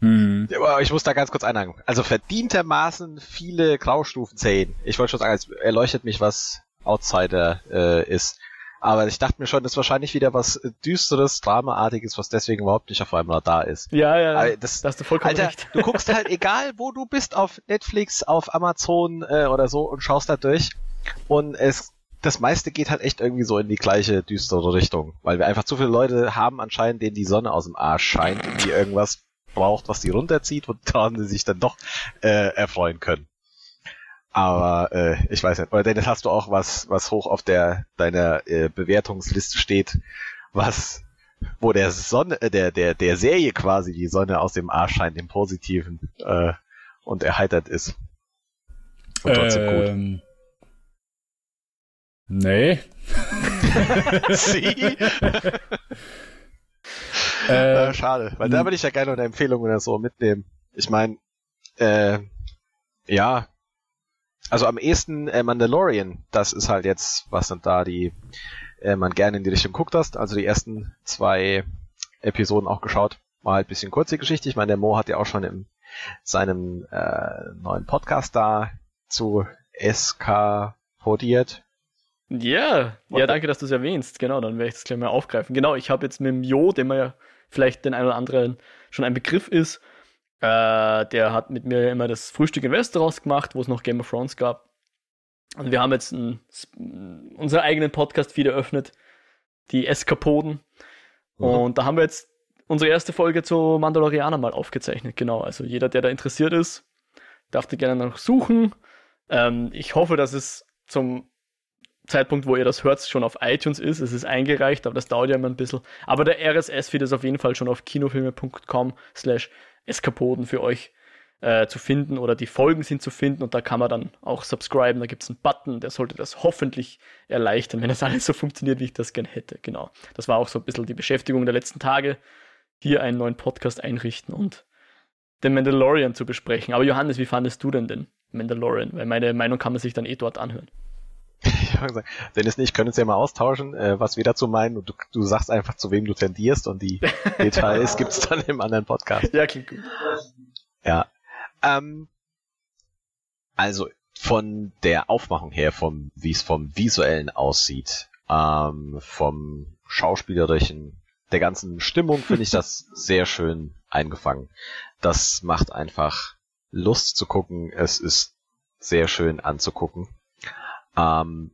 Speaker 2: Mhm. Aber ich muss da ganz kurz einhaken. Also verdientermaßen viele Graustufen zählen. Ich wollte schon sagen, es erleuchtet mich, was Outsider äh, ist. Aber ich dachte mir schon, das ist wahrscheinlich wieder was düsteres, Dramaartiges, was deswegen überhaupt nicht auf einem Radar ist.
Speaker 3: Ja, ja,
Speaker 2: ja. Das,
Speaker 3: da hast du vollkommen
Speaker 2: Alter,
Speaker 3: recht.
Speaker 2: du guckst halt egal, wo du bist, auf Netflix, auf Amazon äh, oder so und schaust da durch. Und es das meiste geht halt echt irgendwie so in die gleiche düstere Richtung, weil wir einfach zu viele Leute haben anscheinend, denen die Sonne aus dem Arsch scheint und die irgendwas braucht, was die runterzieht und daran sie sich dann doch äh, erfreuen können. Aber äh, ich weiß nicht. Oder Dennis, hast du auch was, was hoch auf der deiner äh, Bewertungsliste steht, was wo der Sonne, äh, der der der Serie quasi die Sonne aus dem Arsch scheint, im Positiven äh, und erheitert ist.
Speaker 1: Und trotzdem ähm, gut. Nee.
Speaker 2: Sie? äh, schade, weil da würde ich ja gerne eine Empfehlung oder so mitnehmen. Ich meine, äh, ja, also am ehesten äh, Mandalorian, das ist halt jetzt, was sind da die, äh, man gerne in die Richtung guckt hast. Also die ersten zwei Episoden auch geschaut. War halt bisschen kurze Geschichte. Ich meine, der Mo hat ja auch schon in seinem äh, neuen Podcast da zu SK podiert.
Speaker 3: Ja, ja, danke, dass du es erwähnst. Genau, dann werde ich das gleich mal aufgreifen. Genau, ich habe jetzt mit dem Jo, dem ja vielleicht den einen oder anderen schon ein Begriff ist, äh, der hat mit mir immer das Frühstück in Westeros gemacht, wo es noch Game of Thrones gab. Und wir haben jetzt ein, unseren eigenen Podcast-Feed eröffnet, die Eskapoden. Mhm. Und da haben wir jetzt unsere erste Folge zu Mandalorianer mal aufgezeichnet. Genau, also jeder, der da interessiert ist, darf da gerne noch suchen. Ähm, ich hoffe, dass es zum Zeitpunkt, wo ihr das hört, schon auf iTunes ist. Es ist eingereicht, aber das dauert ja immer ein bisschen. Aber der RSS-Feed ist auf jeden Fall schon auf kinofilme.com slash Eskapoden für euch äh, zu finden oder die Folgen sind zu finden und da kann man dann auch subscriben. Da gibt es einen Button, der sollte das hoffentlich erleichtern, wenn das alles so funktioniert, wie ich das gerne hätte. Genau. Das war auch so ein bisschen die Beschäftigung der letzten Tage. Hier einen neuen Podcast einrichten und den Mandalorian zu besprechen. Aber Johannes, wie fandest du denn den Mandalorian? Weil meine Meinung kann man sich dann eh dort anhören.
Speaker 2: Ich habe gesagt, Dennis und ich können uns ja mal austauschen, äh, was wir dazu meinen und du, du sagst einfach, zu wem du tendierst und die Details gibt's dann im anderen Podcast.
Speaker 3: Ja, klingt gut.
Speaker 2: Ja. Ähm, also von der Aufmachung her, vom, wie es vom visuellen aussieht, ähm, vom schauspielerischen, der ganzen Stimmung finde ich das sehr schön eingefangen. Das macht einfach Lust zu gucken. Es ist sehr schön anzugucken. Ähm,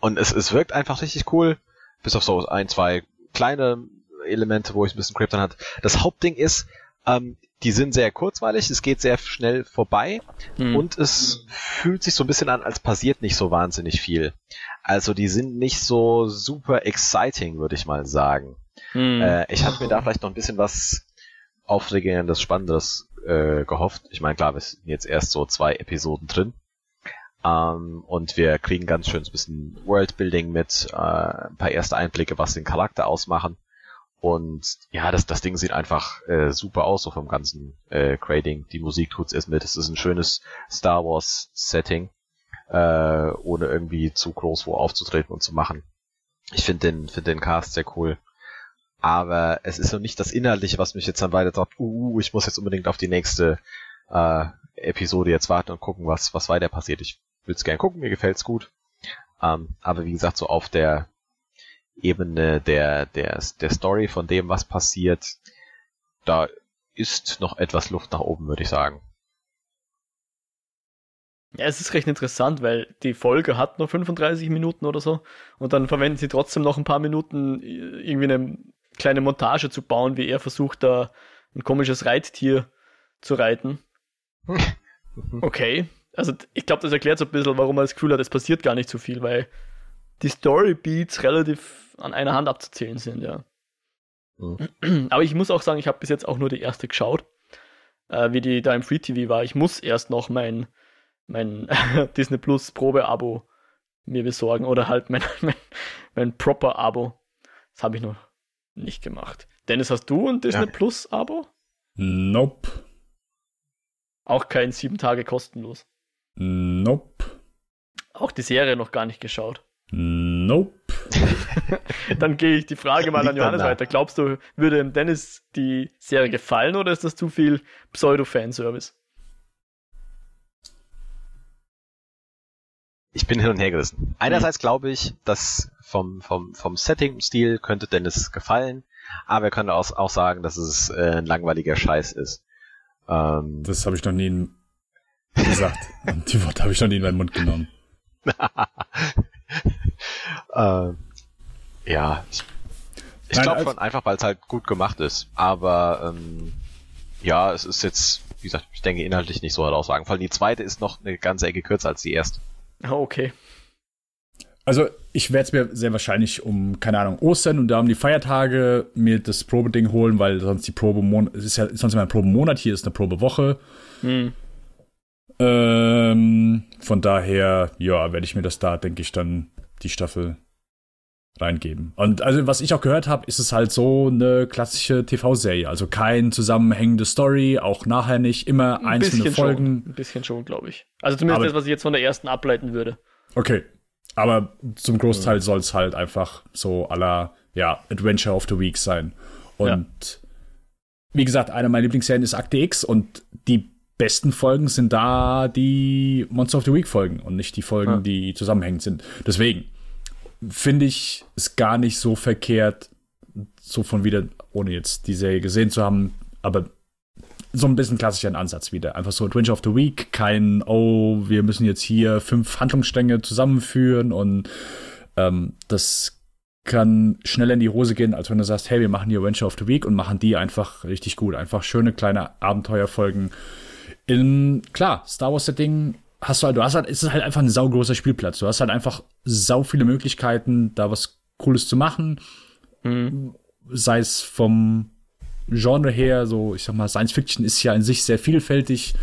Speaker 2: und es, es wirkt einfach richtig cool, bis auf so ein, zwei kleine Elemente, wo ich ein bisschen Krypton hat. Das Hauptding ist, ähm, die sind sehr kurzweilig, es geht sehr schnell vorbei hm. und es fühlt sich so ein bisschen an, als passiert nicht so wahnsinnig viel. Also die sind nicht so super exciting, würde ich mal sagen. Hm. Äh, ich hatte mir da vielleicht noch ein bisschen was Aufregendes, Spannendes äh, gehofft. Ich meine, klar, wir sind jetzt erst so zwei Episoden drin. Ähm, und wir kriegen ganz schön ein bisschen Worldbuilding mit, äh, ein paar erste Einblicke, was den Charakter ausmachen. Und ja, das, das Ding sieht einfach äh, super aus, so vom ganzen äh, Grading. Die Musik tut's erst mit. Es ist ein schönes Star Wars Setting, äh, ohne irgendwie zu groß wo aufzutreten und zu machen. Ich finde den, finde den Cast sehr cool. Aber es ist noch nicht das Inhaltliche, was mich jetzt dann weiter sagt, uh, ich muss jetzt unbedingt auf die nächste äh, Episode jetzt warten und gucken, was, was weiter passiert. Ich würde es gerne gucken, mir gefällt's gut. Ähm, aber wie gesagt, so auf der Ebene der, der, der Story von dem, was passiert, da ist noch etwas Luft nach oben, würde ich sagen.
Speaker 3: Ja, es ist recht interessant, weil die Folge hat nur 35 Minuten oder so und dann verwenden sie trotzdem noch ein paar Minuten, irgendwie eine kleine Montage zu bauen, wie er versucht, da ein komisches Reittier zu reiten. Okay. Also ich glaube, das erklärt so ein bisschen, warum man das Gefühl hat, es passiert gar nicht so viel, weil die Storybeats relativ an einer Hand abzuzählen sind, ja. Mhm. Aber ich muss auch sagen, ich habe bis jetzt auch nur die erste geschaut, äh, wie die da im Free TV war. Ich muss erst noch mein, mein Disney Plus Probe-Abo mir besorgen oder halt mein, mein, mein Proper-Abo. Das habe ich noch nicht gemacht. Dennis, hast du ein Disney ja. Plus-Abo?
Speaker 1: Nope.
Speaker 3: Auch kein sieben Tage kostenlos.
Speaker 1: Nope.
Speaker 3: Auch die Serie noch gar nicht geschaut.
Speaker 1: Nope.
Speaker 3: Dann gehe ich die Frage mal an Johannes weiter. Glaubst du, würde dem Dennis die Serie gefallen oder ist das zu viel Pseudo-Fanservice?
Speaker 2: Ich bin hin und her gerissen. Einerseits hm. glaube ich, dass vom, vom, vom Setting-Stil könnte Dennis gefallen, aber er könnte auch, auch sagen, dass es äh, ein langweiliger Scheiß ist.
Speaker 1: Ähm, das habe ich noch nie gesagt. die Worte habe ich noch nie in meinen Mund genommen.
Speaker 2: äh, ja, ich, ich glaube schon einfach, weil es halt gut gemacht ist. Aber ähm, ja, es ist jetzt, wie gesagt, ich denke inhaltlich nicht so herausragend. Vor allem die zweite ist noch eine ganze Ecke kürzer als die erste.
Speaker 3: Oh, okay.
Speaker 1: Also ich werde es mir sehr wahrscheinlich um, keine Ahnung, Ostern und da um die Feiertage mir das Probeding holen, weil sonst die Probe es ist ja sonst immer ein Probemonat, hier ist eine Probewoche. Hm. Ähm, von daher, ja, werde ich mir das da, denke ich, dann die Staffel reingeben. Und also, was ich auch gehört habe, ist es halt so eine klassische TV-Serie. Also kein zusammenhängende Story, auch nachher nicht, immer ein einzelne Folgen.
Speaker 3: Schon, ein bisschen schon, glaube ich. Also zumindest Aber, das, was ich jetzt von der ersten ableiten würde.
Speaker 1: Okay, aber zum Großteil mhm. soll es halt einfach so aller ja, Adventure of the Week sein. Und ja. wie gesagt, eine meiner Lieblingsserien ist Akte X und die besten Folgen sind da die Monster of the Week Folgen und nicht die Folgen, ja. die zusammenhängend sind. Deswegen finde ich es gar nicht so verkehrt, so von wieder, ohne jetzt die Serie gesehen zu haben, aber so ein bisschen klassischer Ansatz wieder. Einfach so Adventure of the Week, kein, oh, wir müssen jetzt hier fünf Handlungsstränge zusammenführen und ähm, das kann schneller in die Hose gehen, als wenn du sagst, hey, wir machen die Adventure of the Week und machen die einfach richtig gut. Einfach schöne kleine Abenteuerfolgen. In, klar, Star Wars Setting hast du halt, du hast halt, es ist halt einfach ein saugroßer Spielplatz. Du hast halt einfach sau viele Möglichkeiten, da was Cooles zu machen. Mhm. Sei es vom Genre her, so ich sag mal, Science Fiction ist ja in sich sehr vielfältig.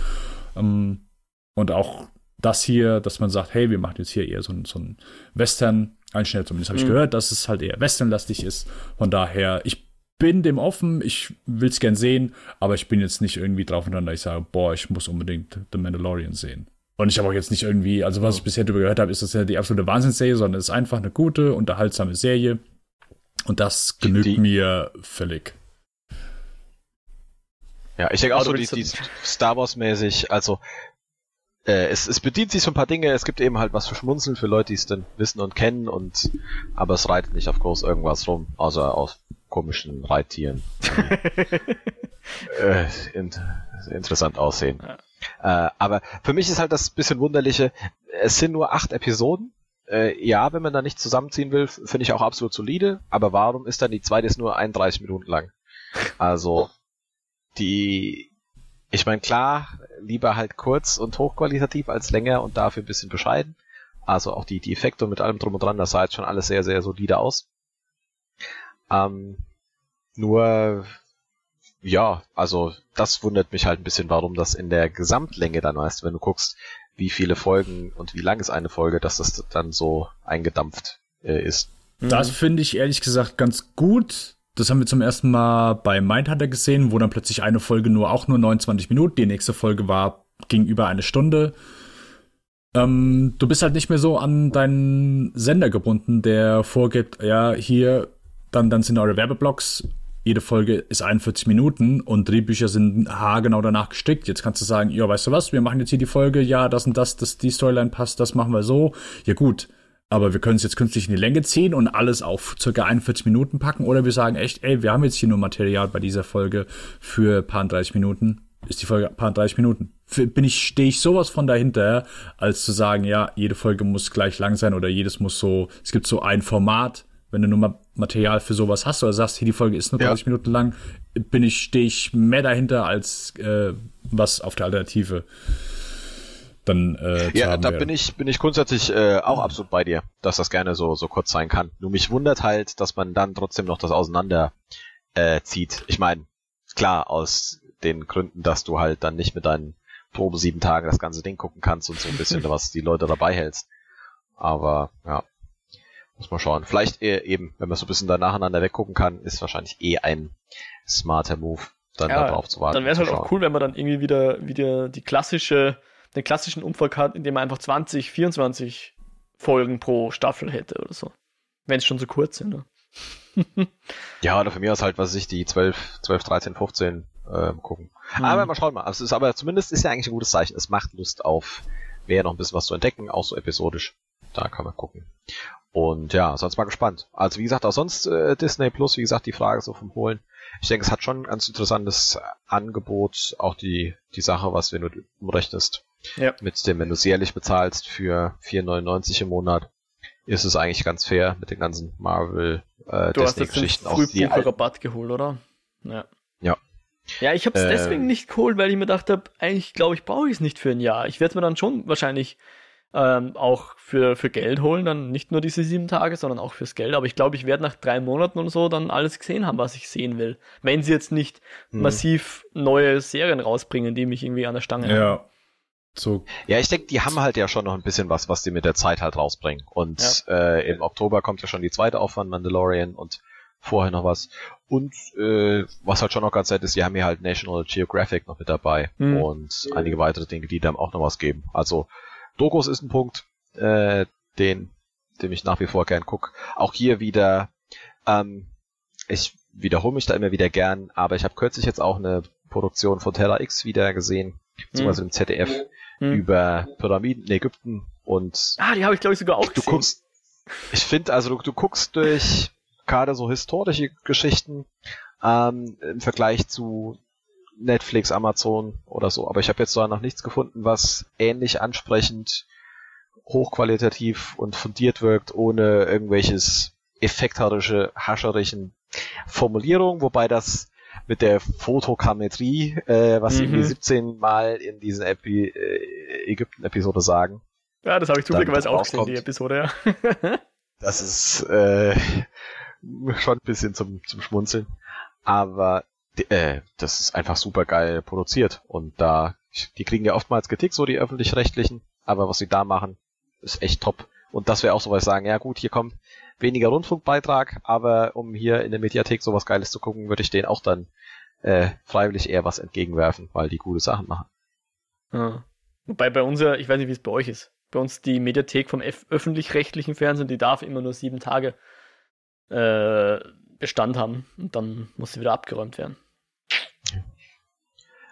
Speaker 1: Ähm, und auch das hier, dass man sagt, hey, wir machen jetzt hier eher so, so ein Western-Einschnitt, zumindest habe ich mhm. gehört, dass es halt eher Western-lastig ist. Von daher, ich bin dem offen, ich will es gern sehen, aber ich bin jetzt nicht irgendwie drauf und dran, dass ich sage, boah, ich muss unbedingt The Mandalorian sehen. Und ich habe auch jetzt nicht irgendwie, also was ich bisher darüber gehört habe, ist das ja die absolute Wahnsinnsserie, sondern es ist einfach eine gute, unterhaltsame Serie. Und das genügt die, mir völlig.
Speaker 2: Ja, ich denke auch so, die, die Star Wars-mäßig, also äh, es, es bedient sich so ein paar Dinge, es gibt eben halt was für Schmunzeln für Leute, die es dann wissen und kennen, und aber es reitet nicht auf groß irgendwas rum, außer auf komischen Reittieren. äh, in, interessant aussehen. Ja. Äh, aber für mich ist halt das bisschen wunderliche, es sind nur acht Episoden. Äh, ja, wenn man da nicht zusammenziehen will, finde ich auch absolut solide, aber warum ist dann die zweite ist nur 31 Minuten lang? Also, die, ich meine, klar, lieber halt kurz und hochqualitativ als länger und dafür ein bisschen bescheiden. Also auch die, die Effekte und mit allem drum und dran, das sah jetzt schon alles sehr, sehr solide aus. Ähm, nur, ja, also das wundert mich halt ein bisschen, warum das in der Gesamtlänge dann heißt, wenn du guckst, wie viele Folgen und wie lang ist eine Folge, dass das dann so eingedampft äh, ist.
Speaker 1: Das finde ich ehrlich gesagt ganz gut, das haben wir zum ersten Mal bei Mindhunter gesehen, wo dann plötzlich eine Folge nur auch nur 29 Minuten, die nächste Folge war ging über eine Stunde. Ähm, du bist halt nicht mehr so an deinen Sender gebunden, der vorgibt, ja, hier, dann, dann sind eure Werbeblocks, jede Folge ist 41 Minuten und Drehbücher sind haargenau danach gestickt. Jetzt kannst du sagen, ja, weißt du was, wir machen jetzt hier die Folge, ja, das und das, das, die Storyline passt, das machen wir so. Ja gut, aber wir können es jetzt künstlich in die Länge ziehen und alles auf circa 41 Minuten packen. Oder wir sagen echt, ey, wir haben jetzt hier nur Material bei dieser Folge für paar 30 Minuten. Ist die Folge paar 30 Minuten. bin ich, stehe ich sowas von dahinter, als zu sagen, ja, jede Folge muss gleich lang sein oder jedes muss so, es gibt so ein Format, wenn du nur mal Material für sowas hast oder sagst, hier die Folge ist nur 30 ja. Minuten lang, bin ich, stehe ich mehr dahinter als äh, was auf der Alternative dann äh,
Speaker 2: Ja, da werden. bin ich, bin ich grundsätzlich äh, auch absolut bei dir, dass das gerne so, so kurz sein kann. Nur mich wundert halt, dass man dann trotzdem noch das auseinander äh, zieht. Ich meine, klar, aus den Gründen, dass du halt dann nicht mit deinen Probe sieben Tage das ganze Ding gucken kannst und so ein bisschen was die Leute dabei hältst. Aber ja, muss man schauen. Vielleicht eher eben, wenn man so ein bisschen da nacheinander weggucken kann, ist wahrscheinlich eh ein smarter Move, dann ja, darauf zu warten.
Speaker 3: Dann wäre es halt auch cool, wenn man dann irgendwie wieder, wieder die klassische, den klassischen Umfang hat, indem man einfach 20, 24 Folgen pro Staffel hätte oder so. Wenn es schon so kurz sind. Ne?
Speaker 2: ja, oder für mich ist halt, was ich, die 12, 12, 13, 15 äh, gucken. Mhm. Aber mal schauen mal. Also es ist aber zumindest ist ja eigentlich ein gutes Zeichen. Es macht Lust auf, wäre noch ein bisschen was zu entdecken, auch so episodisch. Da kann man gucken. Und ja, sonst mal gespannt. Also wie gesagt, auch sonst äh, Disney Plus, wie gesagt, die Frage so vom Holen. Ich denke, es hat schon ein ganz interessantes Angebot, auch die, die Sache, was wenn du umrechnest. Ja. Mit dem, wenn du es jährlich bezahlst für 4,99 im Monat, ist es eigentlich ganz fair mit den ganzen Marvel
Speaker 3: äh, Disney-Geschichten. Du hast den Rabatt geholt, oder?
Speaker 2: Ja. Ja.
Speaker 3: Ja, ich habe es äh, deswegen nicht geholt, weil ich mir gedacht habe, eigentlich glaube ich, brauche ich es nicht für ein Jahr. Ich werde mir dann schon wahrscheinlich ähm, auch für, für Geld holen, dann nicht nur diese sieben Tage, sondern auch fürs Geld. Aber ich glaube, ich werde nach drei Monaten und so dann alles gesehen haben, was ich sehen will. Wenn sie jetzt nicht hm. massiv neue Serien rausbringen, die mich irgendwie an der Stange
Speaker 1: ja. haben.
Speaker 2: So. Ja, ich denke, die haben halt ja schon noch ein bisschen was, was die mit der Zeit halt rausbringen. Und ja. äh, im Oktober kommt ja schon die zweite Aufwand Mandalorian und vorher noch was. Und äh, was halt schon noch ganz nett ist, die haben hier halt National Geographic noch mit dabei mhm. und einige weitere Dinge, die dann auch noch was geben. Also Dokus ist ein Punkt, äh, den, dem ich nach wie vor gern guck. Auch hier wieder, ähm, ich wiederhole mich da immer wieder gern, aber ich habe kürzlich jetzt auch eine Produktion von Terra X wieder gesehen, beziehungsweise mhm. im ZDF, mhm. über Pyramiden in Ägypten und
Speaker 3: Ah, die habe ich glaube ich sogar auch
Speaker 2: du
Speaker 3: gesehen.
Speaker 2: Guckst, ich finde, also du, du guckst durch gerade so historische Geschichten ähm, im Vergleich zu Netflix, Amazon oder so. Aber ich habe jetzt da noch nichts gefunden, was ähnlich ansprechend, hochqualitativ und fundiert wirkt, ohne irgendwelches effektherische, hascherischen Formulierungen, wobei das mit der Fotokammetrie, äh, was mhm. irgendwie 17 Mal in diesen Epi äh, Ägypten-Episode sagen.
Speaker 3: Ja, das habe ich zufälligerweise auch gesehen, die Episode, ja.
Speaker 2: das ist äh, schon ein bisschen zum, zum Schmunzeln. Aber äh, das ist einfach super geil produziert. Und da, die kriegen ja oftmals Kritik, so die öffentlich-rechtlichen, aber was sie da machen, ist echt top. Und das wäre auch so was sagen, ja gut, hier kommt weniger Rundfunkbeitrag, aber um hier in der Mediathek sowas Geiles zu gucken, würde ich denen auch dann äh, freiwillig eher was entgegenwerfen, weil die gute Sachen machen.
Speaker 3: Ja. Wobei bei uns ja, ich weiß nicht, wie es bei euch ist, bei uns die Mediathek vom öffentlich-rechtlichen Fernsehen, die darf immer nur sieben Tage äh, Bestand haben und dann muss sie wieder abgeräumt werden.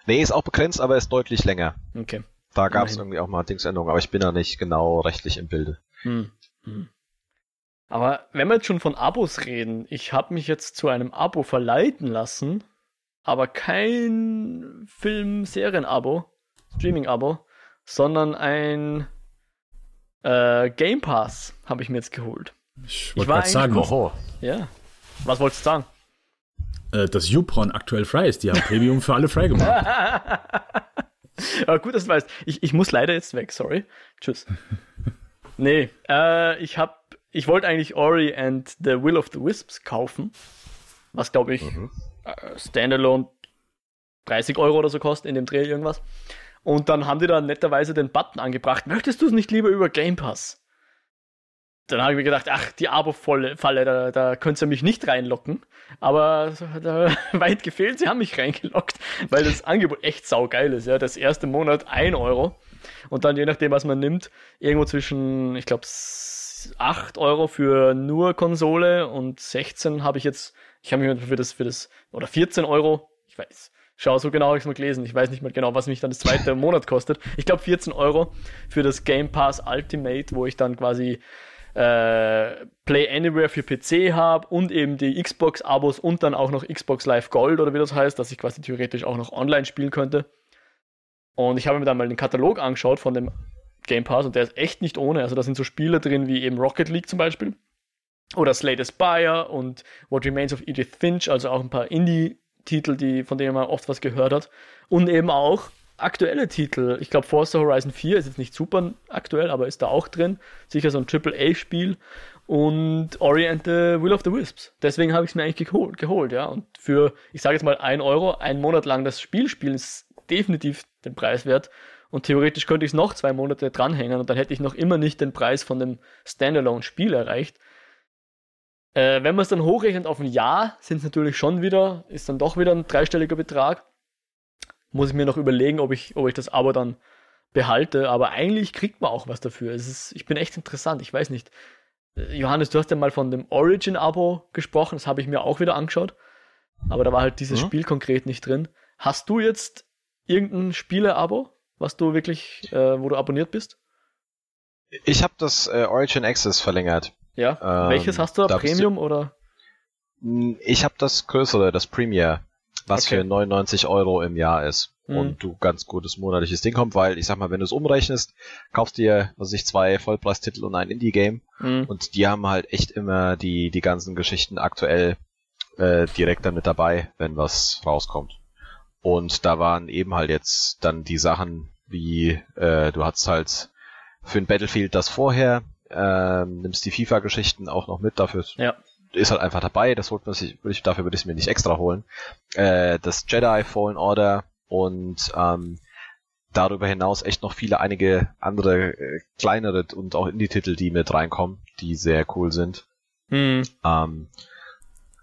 Speaker 2: Nee, ist auch begrenzt, aber ist deutlich länger.
Speaker 3: Okay.
Speaker 2: Da gab es irgendwie auch mal Dingsänderungen, aber ich bin da nicht genau rechtlich im Bilde. Hm. Hm.
Speaker 3: Aber wenn wir jetzt schon von Abos reden, ich habe mich jetzt zu einem Abo verleiten lassen, aber kein Film-Serien-Abo, Streaming-Abo, sondern ein äh, Game Pass habe ich mir jetzt geholt.
Speaker 1: Ich wollte gerade sagen,
Speaker 3: oho. Ja. Was wolltest du sagen?
Speaker 1: Äh, dass YouPorn aktuell frei ist. Die haben Premium für alle frei gemacht.
Speaker 3: Aber gut, dass du weißt. Ich, ich muss leider jetzt weg, sorry. Tschüss. Nee, äh, ich hab, ich wollte eigentlich Ori and the Will of the Wisps kaufen. Was glaube ich, mhm. äh, Standalone 30 Euro oder so kostet in dem Dreh irgendwas. Und dann haben die da netterweise den Button angebracht. Möchtest du es nicht lieber über Game Pass? Dann habe ich mir gedacht, ach, die Abo-Falle, da, da könnt ihr mich nicht reinlocken. Aber da, weit gefehlt, sie haben mich reingelockt, weil das Angebot echt saugeil ist. Ja. Das erste Monat 1 Euro und dann je nachdem, was man nimmt, irgendwo zwischen, ich glaube, 8 Euro für nur Konsole und 16 habe ich jetzt, ich habe mich für das, für das, oder 14 Euro, ich weiß, schau, so genau habe ich es mal gelesen. Ich weiß nicht mehr genau, was mich dann das zweite Monat kostet. Ich glaube 14 Euro für das Game Pass Ultimate, wo ich dann quasi äh, Play Anywhere für PC habe und eben die Xbox-Abos und dann auch noch Xbox Live Gold oder wie das heißt, dass ich quasi theoretisch auch noch online spielen könnte. Und ich habe mir dann mal den Katalog angeschaut von dem Game Pass und der ist echt nicht ohne. Also da sind so Spiele drin wie eben Rocket League zum Beispiel oder Slade Aspire und What Remains of Edith Finch, also auch ein paar Indie-Titel, die, von denen man oft was gehört hat. Und eben auch aktuelle Titel. Ich glaube, Forza Horizon 4 ist jetzt nicht super aktuell, aber ist da auch drin. Sicher so ein Triple-A-Spiel. Und Ori the Will of the Wisps. Deswegen habe ich es mir eigentlich geholt, geholt, ja. Und für, ich sage jetzt mal, ein Euro, einen Monat lang das Spiel spielen, ist definitiv den Preis wert. Und theoretisch könnte ich es noch zwei Monate dranhängen und dann hätte ich noch immer nicht den Preis von dem Standalone-Spiel erreicht. Äh, wenn man es dann hochrechnet auf ein Jahr, sind es natürlich schon wieder, ist dann doch wieder ein dreistelliger Betrag. Muss ich mir noch überlegen, ob ich, ob ich das Abo dann behalte. Aber eigentlich kriegt man auch was dafür. Es ist, ich bin echt interessant. Ich weiß nicht. Äh, Johannes, du hast ja mal von dem Origin-Abo gesprochen. Das habe ich mir auch wieder angeschaut. Aber da war halt dieses mhm. Spiel konkret nicht drin. Hast du jetzt irgendein Spiele-Abo, was du wirklich, äh, wo du abonniert bist?
Speaker 2: Ich habe das äh, Origin Access verlängert.
Speaker 3: Ja. Ähm, Welches hast du da? Premium oder?
Speaker 2: Ich habe das größere, das Premier, was okay. für 99 Euro im Jahr ist. Mhm. Und du ganz gutes monatliches Ding kommt, weil ich sag mal, wenn du es umrechnest, kaufst dir, was ich, zwei Vollpreistitel und ein Indie-Game. Mhm. Und die haben halt echt immer die, die ganzen Geschichten aktuell äh, direkt dann mit dabei, wenn was rauskommt. Und da waren eben halt jetzt dann die Sachen wie, äh, du hattest halt für ein Battlefield das vorher, ähm, nimmst die FIFA-Geschichten auch noch mit, dafür ja. Ist halt einfach dabei, das holt man sich, würde ich, dafür würde ich es mir nicht extra holen. Äh, das Jedi Fallen Order und ähm, darüber hinaus echt noch viele einige andere äh, kleinere und auch Indie-Titel, die mit reinkommen, die sehr cool sind. Mhm. Ähm,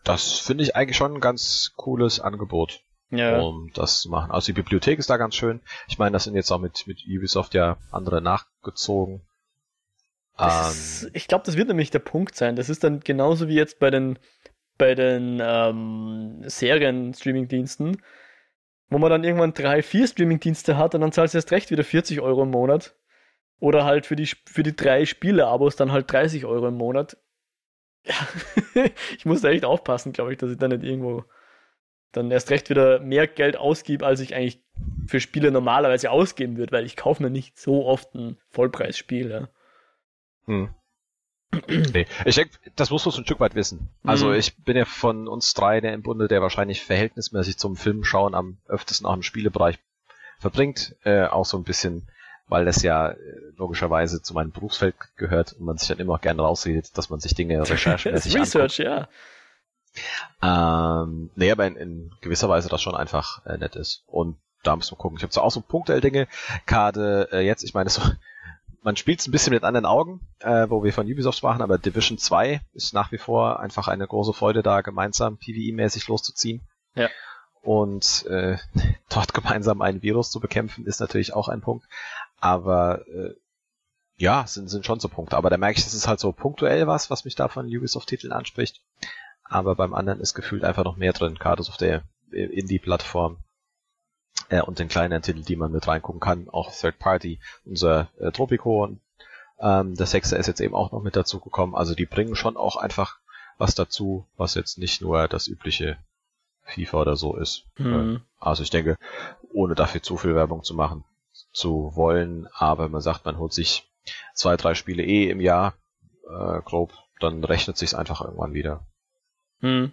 Speaker 2: das finde ich eigentlich schon ein ganz cooles Angebot, ja. um das zu machen. Also die Bibliothek ist da ganz schön. Ich meine, das sind jetzt auch mit, mit Ubisoft ja andere nachgezogen.
Speaker 3: Ähm, ich glaube, das wird nämlich der Punkt sein. Das ist dann genauso wie jetzt bei den, bei den ähm, Serien-Streaming-Diensten, wo man dann irgendwann drei, vier Streaming-Dienste hat und dann zahlst du erst recht wieder 40 Euro im Monat. Oder halt für die, für die drei Spiele-Abos dann halt 30 Euro im Monat. Ja, ich muss da echt aufpassen, glaube ich, dass ich da nicht irgendwo dann erst recht wieder mehr Geld ausgebe, als ich eigentlich für Spiele normalerweise ausgeben würde, weil ich kaufe mir nicht so oft ein Vollpreisspiel. Ja. Hm.
Speaker 2: nee. Ich denke, das musst du so ein Stück weit wissen. Also mhm. ich bin ja von uns drei der im Bunde, der wahrscheinlich verhältnismäßig zum Filmschauen am öftesten auch im Spielebereich verbringt. Äh, auch so ein bisschen, weil das ja äh, logischerweise zu meinem Berufsfeld gehört und man sich dann immer auch gerne rausredet, dass man sich Dinge recherchemäßig
Speaker 3: Research, anguckt.
Speaker 2: ja. Ähm, nee, aber in, in gewisser Weise das schon einfach äh, nett ist. Und da müssen wir gucken. Ich habe so auch so punktuell Dinge, gerade äh, jetzt, ich meine, so man spielt es ein bisschen mit anderen Augen, äh, wo wir von Ubisoft machen, aber Division 2 ist nach wie vor einfach eine große Freude, da gemeinsam PvE-mäßig loszuziehen. Ja. Und äh, dort gemeinsam ein Virus zu bekämpfen, ist natürlich auch ein Punkt. Aber äh, ja, sind, sind schon so Punkte. Aber da merke ich, das ist halt so punktuell was, was mich da von Ubisoft-Titeln anspricht. Aber beim anderen ist gefühlt einfach noch mehr drin, gerade auf der Indie-Plattform äh, und den kleinen Titel, die man mit reingucken kann, auch Third Party, unser äh, Tropico und ähm, der Sechser ist jetzt eben auch noch mit dazu gekommen. Also die bringen schon auch einfach was dazu, was jetzt nicht nur das übliche FIFA oder so ist. Mhm. Äh, also ich denke, ohne dafür zu viel Werbung zu machen zu wollen, aber man sagt, man holt sich zwei, drei Spiele eh im Jahr, äh, grob, dann rechnet sich's einfach irgendwann wieder.
Speaker 3: Hm.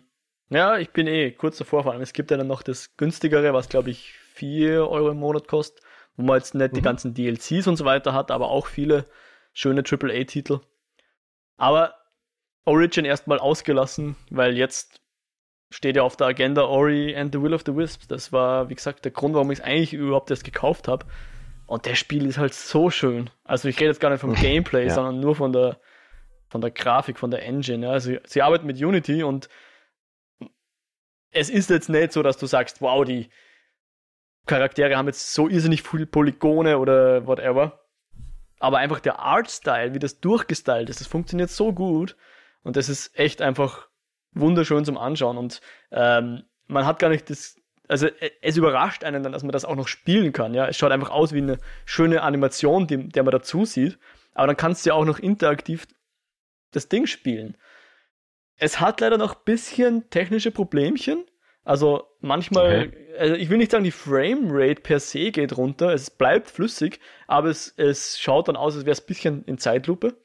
Speaker 3: Ja, ich bin eh kurz davor, vor allem es gibt ja dann noch das günstigere, was glaube ich 4 Euro im Monat kostet, wo man jetzt nicht mhm. die ganzen DLCs und so weiter hat, aber auch viele schöne AAA-Titel. Aber Origin erstmal ausgelassen, weil jetzt steht ja auf der Agenda Ori and the Will of the Wisps. Das war, wie gesagt, der Grund, warum ich es eigentlich überhaupt erst gekauft habe. Und der Spiel ist halt so schön. Also ich rede jetzt gar nicht vom Gameplay, ja. sondern nur von der, von der Grafik, von der Engine. Ja. Also sie arbeiten mit Unity und es ist jetzt nicht so, dass du sagst, wow, die, Charaktere haben jetzt so irrsinnig viel Polygone oder whatever. Aber einfach der Artstyle, wie das durchgestylt ist, das funktioniert so gut. Und das ist echt einfach wunderschön zum Anschauen. Und ähm, man hat gar nicht das. Also es überrascht einen dann, dass man das auch noch spielen kann. Ja, es schaut einfach aus wie eine schöne Animation, die, der man dazu sieht. Aber dann kannst du ja auch noch interaktiv das Ding spielen. Es hat leider noch ein bisschen technische Problemchen, Also manchmal, okay. also ich will nicht sagen, die Framerate per se geht runter, es bleibt flüssig, aber es, es schaut dann aus, als wäre es ein bisschen in Zeitlupe.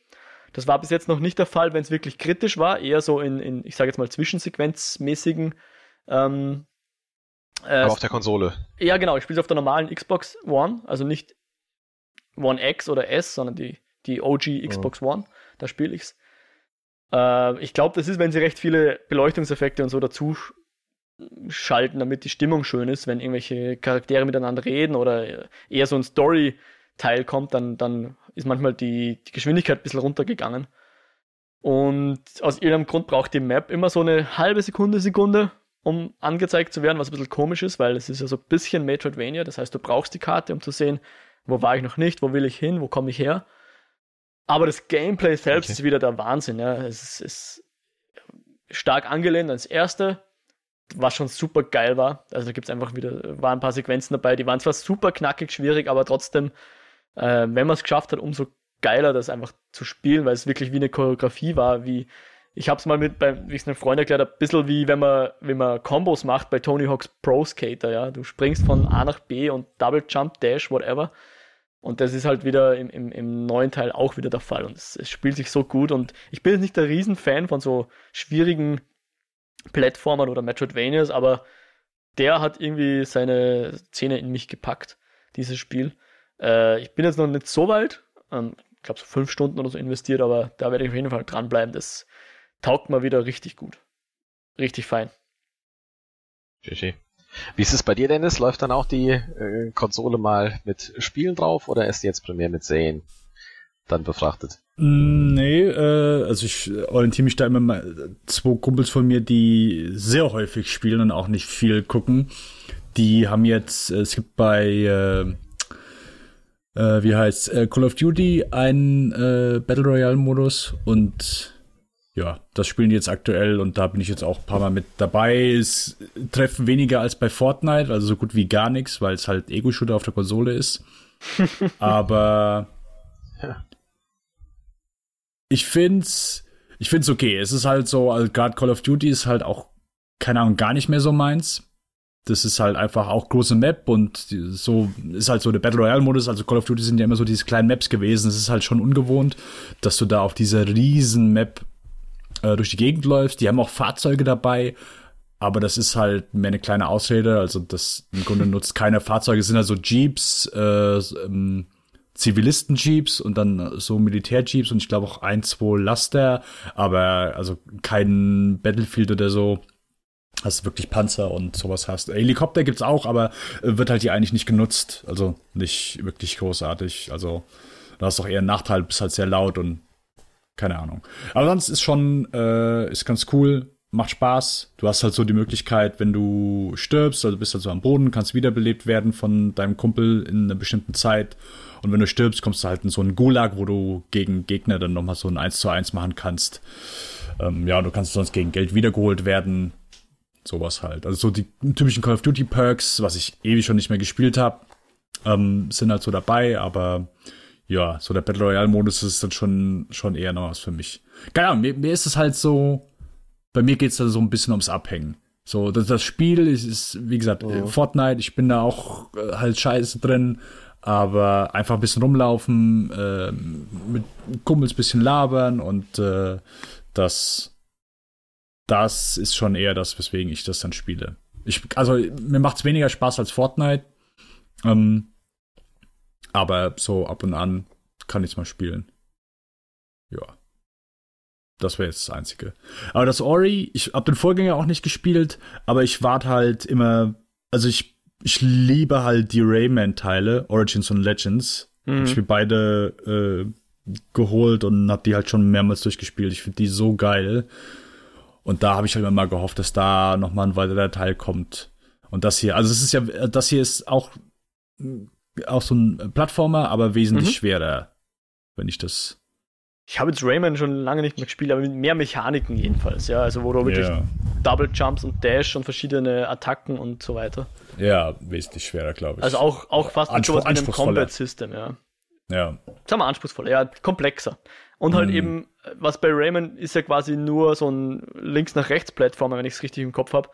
Speaker 3: Das war bis jetzt noch nicht der Fall, wenn es wirklich kritisch war, eher so in, in ich sage jetzt mal, zwischensequenzmäßigen. Ähm,
Speaker 2: äh, aber auf der Konsole.
Speaker 3: Ja, genau, ich spiele es auf der normalen Xbox One, also nicht One X oder S, sondern die, die OG Xbox oh. One, da spiele ich's. Äh, ich glaube, das ist, wenn sie recht viele Beleuchtungseffekte und so dazu schalten, damit die Stimmung schön ist, wenn irgendwelche Charaktere miteinander reden oder eher so ein Story-Teil kommt, dann, dann ist manchmal die, die Geschwindigkeit ein bisschen runtergegangen. Und aus irgendeinem Grund braucht die Map immer so eine halbe Sekunde, Sekunde, um angezeigt zu werden, was ein bisschen komisch ist, weil es ist ja so ein bisschen Metroidvania. Das heißt, du brauchst die Karte, um zu sehen, wo war ich noch nicht, wo will ich hin, wo komme ich her. Aber das Gameplay selbst okay. ist wieder der Wahnsinn. Ja. Es ist, ist stark angelehnt ans erste, was schon super geil war. Also da gibt es einfach wieder, waren ein paar Sequenzen dabei, die waren zwar super knackig, schwierig, aber trotzdem, äh, wenn man es geschafft hat, umso geiler, das einfach zu spielen, weil es wirklich wie eine Choreografie war, wie ich habe es mal mit, bei, wie ich es einem Freund erklärt habe, ein bisschen wie wenn man, wenn man Combos macht bei Tony Hawk's Pro Skater, ja. Du springst von A nach B und Double Jump, Dash, whatever. Und das ist halt wieder im, im, im neuen Teil auch wieder der Fall. Und es, es spielt sich so gut. Und ich bin jetzt nicht der Riesenfan von so schwierigen Plattformern oder Metroidvanias, aber der hat irgendwie seine Zähne in mich gepackt, dieses Spiel. Äh, ich bin jetzt noch nicht so weit, ähm, ich glaube so fünf Stunden oder so investiert, aber da werde ich auf jeden Fall dranbleiben. Das taugt mal wieder richtig gut. Richtig fein.
Speaker 2: GG. Wie ist es bei dir, Dennis? Läuft dann auch die äh, Konsole mal mit Spielen drauf oder ist die jetzt primär mit Serien dann befrachtet?
Speaker 1: Mm, nee, äh, also ich orientiere mich da immer mal zwei Kumpels von mir, die sehr häufig spielen und auch nicht viel gucken. Die haben jetzt, äh, es gibt bei äh, äh, wie heißt äh, Call of Duty einen äh, Battle Royale Modus und ja, das spielen die jetzt aktuell und da bin ich jetzt auch ein paar Mal mit dabei. Es treffen weniger als bei Fortnite, also so gut wie gar nichts, weil es halt Ego-Shooter auf der Konsole ist. Aber ja. Ich find's, ich find's okay. Es ist halt so, also gerade Call of Duty ist halt auch, keine Ahnung, gar nicht mehr so meins. Das ist halt einfach auch große Map und so ist halt so der Battle Royale Modus. Also Call of Duty sind ja immer so diese kleinen Maps gewesen. Es ist halt schon ungewohnt, dass du da auf dieser riesen Map äh, durch die Gegend läufst. Die haben auch Fahrzeuge dabei, aber das ist halt mehr eine kleine Ausrede. Also das im Grunde nutzt keine Fahrzeuge, es sind also Jeeps, äh, ähm, Zivilisten-Jeeps und dann so Militär-Jeeps und ich glaube auch ein, zwei Laster, aber also kein Battlefield oder so. Hast wirklich Panzer und sowas hast. Helikopter gibt's auch, aber wird halt hier eigentlich nicht genutzt. Also nicht wirklich großartig. Also du hast doch eher einen Nachteil, bist halt sehr laut und keine Ahnung. Aber sonst ist schon, äh, ist ganz cool, macht Spaß. Du hast halt so die Möglichkeit, wenn du stirbst, also bist halt so am Boden, kannst wiederbelebt werden von deinem Kumpel in einer bestimmten Zeit. Und wenn du stirbst, kommst du halt in so einen Gulag, wo du gegen Gegner dann nochmal so ein 1 zu 1 machen kannst. Ähm, ja, du kannst sonst gegen Geld wiedergeholt werden. Sowas halt. Also so die typischen Call of Duty Perks, was ich ewig schon nicht mehr gespielt habe, ähm, sind halt so dabei, aber ja, so der Battle Royale Modus ist dann schon, schon eher noch was für mich. Keine Ahnung, mir, mir ist es halt so, bei mir geht's da so ein bisschen ums Abhängen. So, das, das Spiel ist, ist, wie gesagt, oh. Fortnite, ich bin da auch äh, halt scheiße drin, aber einfach ein bisschen rumlaufen, äh, mit Kumpels ein bisschen labern und äh, das, das ist schon eher das, weswegen ich das dann spiele. Ich, also, mir macht's weniger Spaß als Fortnite. Ähm, aber so ab und an kann ich es mal spielen. Ja. Das wäre jetzt das Einzige. Aber das Ori, ich habe den Vorgänger auch nicht gespielt, aber ich warte halt immer, also ich, ich liebe halt die Rayman-Teile, Origins und Legends. Mhm. Ich habe beide äh, geholt und habe die halt schon mehrmals durchgespielt. Ich finde die so geil. Und da habe ich halt immer mal gehofft, dass da noch mal ein weiterer Teil kommt. Und das hier, also es ist ja, das hier ist auch auch so ein Plattformer, aber wesentlich mhm. schwerer, wenn ich das.
Speaker 3: Ich habe jetzt Rayman schon lange nicht mehr gespielt, aber mit mehr Mechaniken jedenfalls, ja. Also wo du wirklich ja. Double Jumps und Dash und verschiedene Attacken und so weiter.
Speaker 1: Ja, wesentlich schwerer, glaube ich.
Speaker 3: Also auch, auch fast
Speaker 1: Anspruch, sowas
Speaker 3: mit einem Combat System, ja.
Speaker 1: Ja.
Speaker 3: Sagen wir anspruchsvoller, ja, komplexer. Und halt mhm. eben, was bei Rayman ist ja quasi nur so ein Links nach rechts Plattformer, wenn ich es richtig im Kopf habe.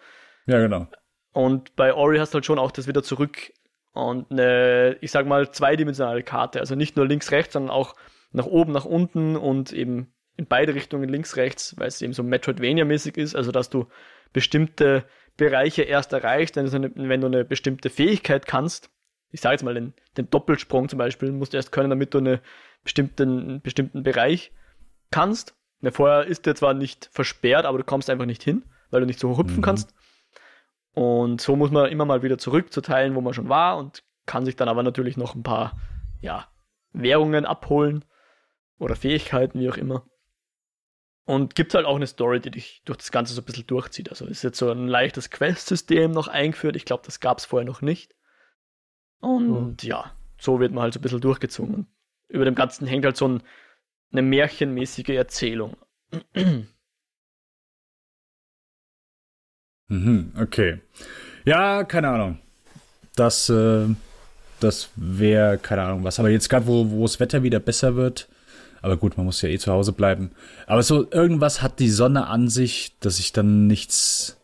Speaker 1: Ja, genau.
Speaker 3: Und bei Ori hast du halt schon auch das wieder zurück und eine, ich sag mal, zweidimensionale Karte. Also nicht nur links, rechts, sondern auch nach oben, nach unten und eben in beide Richtungen links, rechts, weil es eben so Metroidvania-mäßig ist, also dass du bestimmte Bereiche erst erreichst, wenn du, eine, wenn du eine bestimmte Fähigkeit kannst. Ich sage jetzt mal den, den Doppelsprung zum Beispiel, musst du erst können, damit du eine bestimmten, einen bestimmten Bereich kannst. Ja, vorher ist der zwar nicht versperrt, aber du kommst einfach nicht hin, weil du nicht so hüpfen mhm. kannst. Und so muss man immer mal wieder zurück zu Teilen, wo man schon war und kann sich dann aber natürlich noch ein paar, ja, Währungen abholen oder Fähigkeiten, wie auch immer. Und gibt halt auch eine Story, die dich durch das Ganze so ein bisschen durchzieht. Also ist jetzt so ein leichtes Quest-System noch eingeführt. Ich glaube, das gab es vorher noch nicht. Und mhm. ja, so wird man halt so ein bisschen durchgezogen. Und über dem Ganzen hängt halt so ein, eine märchenmäßige Erzählung.
Speaker 1: Mhm, okay. Ja, keine Ahnung. Das, äh, das wäre, keine Ahnung was. Aber jetzt gerade, wo, wo das Wetter wieder besser wird, aber gut, man muss ja eh zu Hause bleiben. Aber so irgendwas hat die Sonne an sich, dass ich dann nichts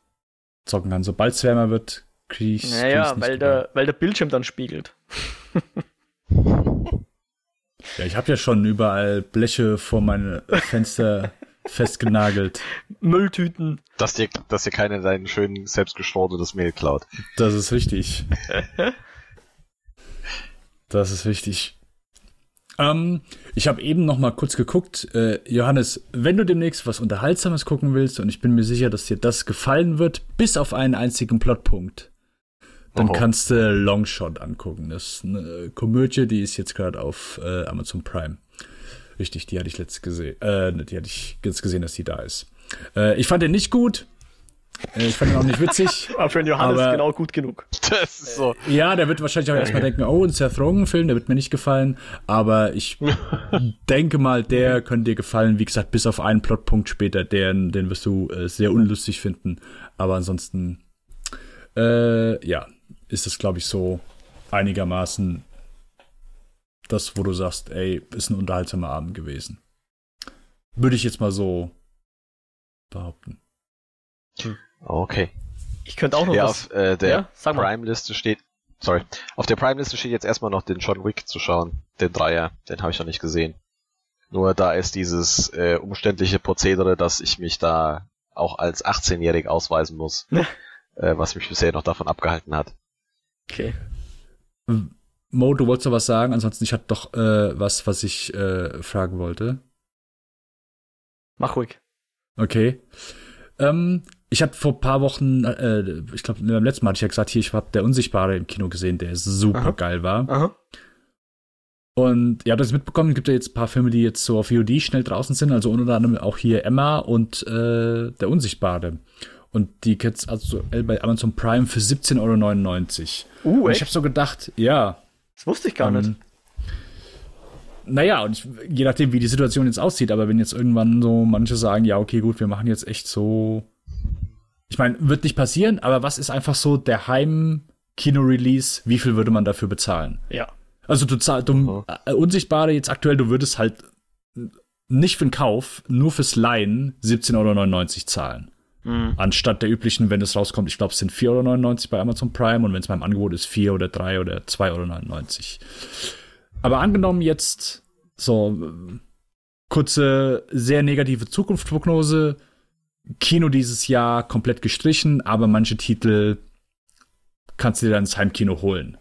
Speaker 1: zocken kann. Sobald es wärmer wird, kriege ich
Speaker 3: Naja, weil der, weil der Bildschirm dann spiegelt.
Speaker 1: ja, ich habe ja schon überall Bleche vor meine Fenster festgenagelt.
Speaker 3: Mülltüten.
Speaker 2: Dass dir, dass dir keiner dein schön selbstgeschortenes Mehl klaut.
Speaker 1: Das ist richtig. das ist wichtig. Ähm, ich habe eben noch mal kurz geguckt. Äh, Johannes, wenn du demnächst was Unterhaltsames gucken willst, und ich bin mir sicher, dass dir das gefallen wird, bis auf einen einzigen Plotpunkt, dann Oho. kannst du Longshot angucken. Das ist eine Komödie, die ist jetzt gerade auf äh, Amazon Prime. Richtig, die hatte ich letzt gesehen. Äh, die hatte ich jetzt gesehen, dass die da ist. Äh, ich fand den nicht gut. Äh, ich fand ihn auch nicht witzig.
Speaker 3: aber für den Johannes aber, genau gut genug.
Speaker 1: Das ist so. Ja, der wird wahrscheinlich auch erstmal denken, oh, ein Seth Rogen-Film, der wird mir nicht gefallen. Aber ich denke mal, der könnte dir gefallen. Wie gesagt, bis auf einen Plotpunkt später, den, den wirst du äh, sehr unlustig finden. Aber ansonsten, äh, ja, ist das, glaube ich, so einigermaßen das, wo du sagst, ey, ist ein unterhaltsamer Abend gewesen. Würde ich jetzt mal so behaupten.
Speaker 2: Hm. Okay.
Speaker 3: Ich könnte auch noch
Speaker 2: ja, was. Auf äh, der ja, Prime-Liste steht, sorry, auf der Prime-Liste steht jetzt erstmal noch den John Wick zu schauen, den Dreier, den habe ich noch nicht gesehen. Nur da ist dieses äh, umständliche Prozedere, dass ich mich da auch als 18-jährig ausweisen muss, äh, was mich bisher noch davon abgehalten hat.
Speaker 3: Okay.
Speaker 1: Mo, du wolltest doch was sagen, ansonsten ich hatte doch äh, was, was ich äh, fragen wollte.
Speaker 3: Mach ruhig.
Speaker 1: Okay. Ähm, ich hatte vor ein paar Wochen, äh, ich glaube, beim letzten Mal hatte ich ja gesagt, hier, ich habe der Unsichtbare im Kino gesehen, der super Aha. geil war. Aha. Und ihr habt das mitbekommen, es gibt ja jetzt ein paar Filme, die jetzt so auf VOD schnell draußen sind, also unter anderem auch hier Emma und äh, der Unsichtbare. Und die jetzt also bei Amazon Prime für 17,99 Euro. Uh, und ich habe so gedacht, ja,
Speaker 3: das wusste ich gar ähm, nicht.
Speaker 1: Naja, und ich, je nachdem, wie die Situation jetzt aussieht, aber wenn jetzt irgendwann so manche sagen, ja, okay, gut, wir machen jetzt echt so. Ich meine, wird nicht passieren, aber was ist einfach so der Heim-Kino-Release? Wie viel würde man dafür bezahlen?
Speaker 3: Ja.
Speaker 1: Also du zahlst, du, äh, Unsichtbare jetzt aktuell, du würdest halt nicht für den Kauf, nur fürs Leihen 17,99 Euro zahlen. Mhm. Anstatt der üblichen, wenn es rauskommt, ich glaube, es sind 4,99 Euro bei Amazon Prime und wenn es beim Angebot ist, 4 oder 3 oder 2,99 Euro. Aber angenommen jetzt so kurze, sehr negative Zukunftsprognose. Kino dieses Jahr komplett gestrichen, aber manche Titel kannst du dir dann ins Heimkino holen.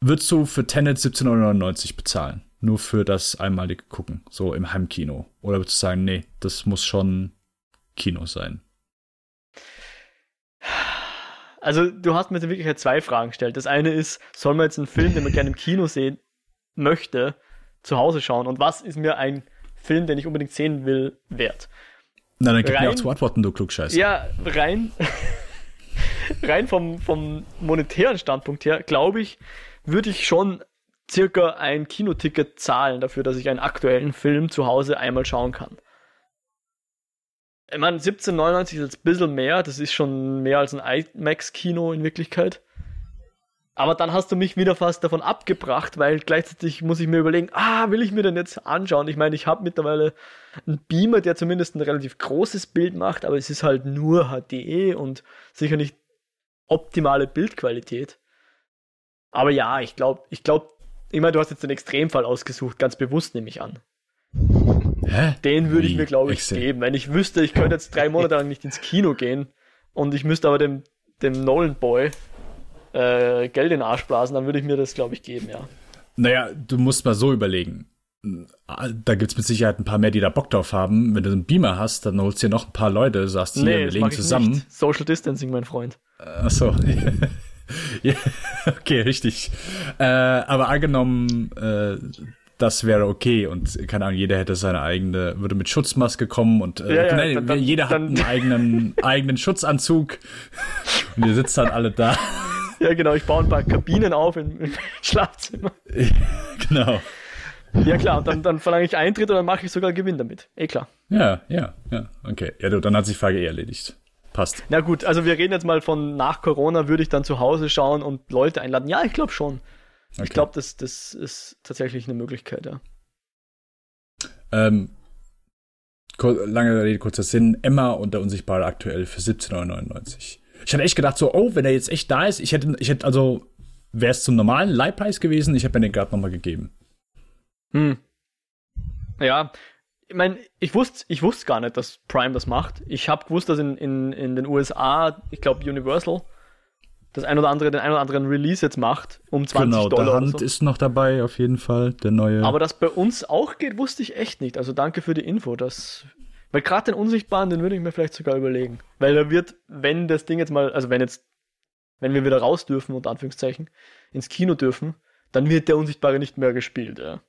Speaker 1: Würdest du für Tenet 17,99 Euro bezahlen? Nur für das einmalige Gucken, so im Heimkino? Oder würdest du sagen, nee, das muss schon Kino sein?
Speaker 3: Also, du hast mir wirklich zwei Fragen gestellt. Das eine ist, soll man jetzt einen Film, den man gerne im Kino sehen möchte, zu Hause schauen? Und was ist mir ein Film, den ich unbedingt sehen will, wert?
Speaker 1: Na, dann gib rein, mir auch zu antworten, du Klugscheißer.
Speaker 3: Ja, rein, rein vom, vom monetären Standpunkt her, glaube ich, würde ich schon circa ein Kinoticket zahlen dafür, dass ich einen aktuellen Film zu Hause einmal schauen kann. Ich meine, 17,99 ist jetzt ein bisschen mehr, das ist schon mehr als ein IMAX-Kino in Wirklichkeit. Aber dann hast du mich wieder fast davon abgebracht, weil gleichzeitig muss ich mir überlegen, ah, will ich mir denn jetzt anschauen? Ich meine, ich habe mittlerweile einen Beamer, der zumindest ein relativ großes Bild macht, aber es ist halt nur HD und sicher nicht optimale Bildqualität. Aber ja, ich glaube, ich glaube, ich meine, du hast jetzt den Extremfall ausgesucht, ganz bewusst nehme ich an. Hä? Den würde ich mir, glaube ich, Excel. geben. Wenn ich wüsste, ich könnte jetzt drei Monate lang nicht ins Kino gehen und ich müsste aber dem, dem Nolan Boy äh, Geld in den Arsch blasen, dann würde ich mir das, glaube ich, geben, ja.
Speaker 1: Naja, du musst mal so überlegen. Da gibt es mit Sicherheit ein paar mehr, die da Bock drauf haben. Wenn du einen Beamer hast, dann holst du dir noch ein paar Leute, sagst hier, nee, wir legen zusammen. Nicht.
Speaker 3: Social Distancing, mein Freund.
Speaker 1: Achso. ja, okay, richtig. Äh, aber angenommen, äh, das wäre okay und keine Ahnung, jeder hätte seine eigene, würde mit Schutzmaske kommen und äh, ja, ja, nein, dann, jeder dann, hat einen eigenen, eigenen Schutzanzug und ihr sitzt dann alle da.
Speaker 3: Ja, genau, ich baue ein paar Kabinen auf im, im Schlafzimmer.
Speaker 1: genau.
Speaker 3: Ja, klar, und dann, dann verlange ich Eintritt und dann mache ich sogar Gewinn damit. Eh klar.
Speaker 1: Ja, ja, ja, okay. Ja, du, dann hat sich die Frage eh erledigt. Passt.
Speaker 3: Na gut, also wir reden jetzt mal von nach Corona, würde ich dann zu Hause schauen und Leute einladen. Ja, ich glaube schon. Okay. Ich glaube, das, das ist tatsächlich eine Möglichkeit, ja.
Speaker 1: Ähm, lange Rede, kurzer Sinn. Emma und der Unsichtbare aktuell für 17,99 ich hatte echt gedacht, so, oh, wenn er jetzt echt da ist, ich hätte, ich hätte, also, wäre es zum normalen Leihpreis gewesen, ich hätte mir den gerade nochmal gegeben.
Speaker 3: Hm. Ja, ich meine, ich wusste, ich wusste gar nicht, dass Prime das macht. Ich habe gewusst, dass in, in, in den USA, ich glaube Universal, das ein oder andere, den ein oder anderen Release jetzt macht, um 20 genau, Dollar.
Speaker 1: Der Hand so. ist noch dabei, auf jeden Fall, der neue.
Speaker 3: Aber dass bei uns auch geht, wusste ich echt nicht. Also danke für die Info. Das weil gerade den Unsichtbaren, den würde ich mir vielleicht sogar überlegen. Weil er wird, wenn das Ding jetzt mal, also wenn jetzt, wenn wir wieder raus dürfen, unter Anführungszeichen, ins Kino dürfen, dann wird der Unsichtbare nicht mehr gespielt, ja. Keine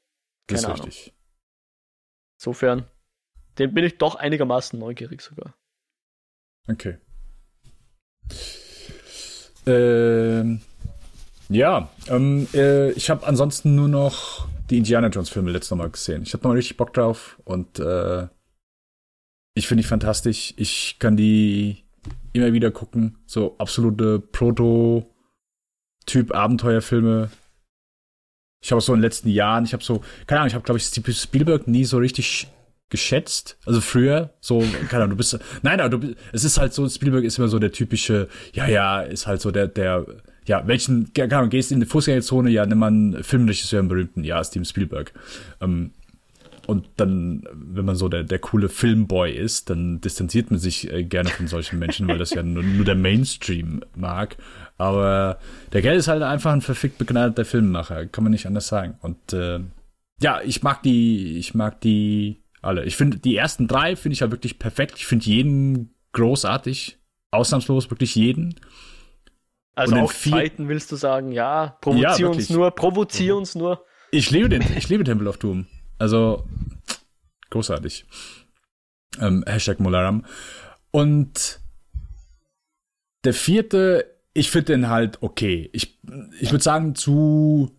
Speaker 1: das ist Ahnung. richtig.
Speaker 3: Insofern, den bin ich doch einigermaßen neugierig sogar.
Speaker 1: Okay. Ähm, ja, ähm, äh, ich habe ansonsten nur noch die Indiana Jones Filme letztes Mal gesehen. Ich habe noch richtig Bock drauf und äh, ich finde die fantastisch. Ich kann die immer wieder gucken. So absolute Proto-Typ Abenteuerfilme. Ich habe so in den letzten Jahren, ich habe so, keine Ahnung, ich habe, glaube ich, Spielberg nie so richtig geschätzt. Also früher, so, keine Ahnung, du bist, nein, aber du, es ist halt so, Spielberg ist immer so der typische, ja, ja, ist halt so der, der, ja, welchen, keine Ahnung, gehst in die Fußgängerzone, ja, nimm mal einen Filmregisseur, einen berühmten, ja, Steven Spielberg. Ähm, und dann, wenn man so der, der coole Filmboy ist, dann distanziert man sich äh, gerne von solchen Menschen, weil das ja nur, nur der Mainstream mag. Aber der Geld ist halt einfach ein verfickt begnadeter Filmemacher, kann man nicht anders sagen. Und äh, ja, ich mag die, ich mag die alle. Ich finde, die ersten drei finde ich halt wirklich perfekt. Ich finde jeden großartig, ausnahmslos, wirklich jeden.
Speaker 3: Also auch zweiten willst du sagen, ja, provozier ja, uns nur, provozier uns nur.
Speaker 1: Ich liebe den, ich liebe Temple of Doom. Also, großartig. Ähm, Hashtag Molaram. Und der vierte, ich finde den halt okay. Ich, ich würde sagen, zu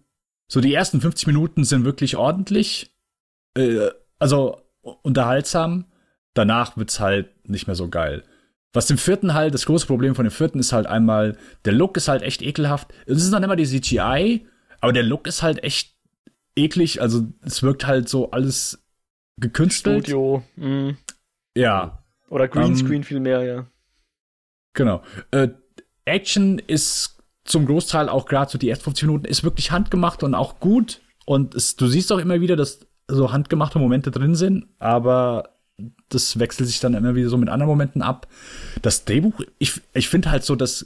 Speaker 1: so die ersten 50 Minuten sind wirklich ordentlich. Äh, also unterhaltsam. Danach wird's halt nicht mehr so geil. Was dem vierten halt, das große Problem von dem vierten ist halt einmal, der Look ist halt echt ekelhaft. Es ist noch immer die CGI, aber der Look ist halt echt eklig. Also es wirkt halt so alles gekünstelt.
Speaker 3: Studio. Mm.
Speaker 1: Ja.
Speaker 3: Oder Greenscreen ähm, viel mehr, ja.
Speaker 1: Genau. Äh, Action ist zum Großteil auch gerade so die ersten 50 Minuten ist wirklich handgemacht und auch gut. Und es, du siehst auch immer wieder, dass so handgemachte Momente drin sind, aber das wechselt sich dann immer wieder so mit anderen Momenten ab. Das Drehbuch, ich, ich finde halt so, dass,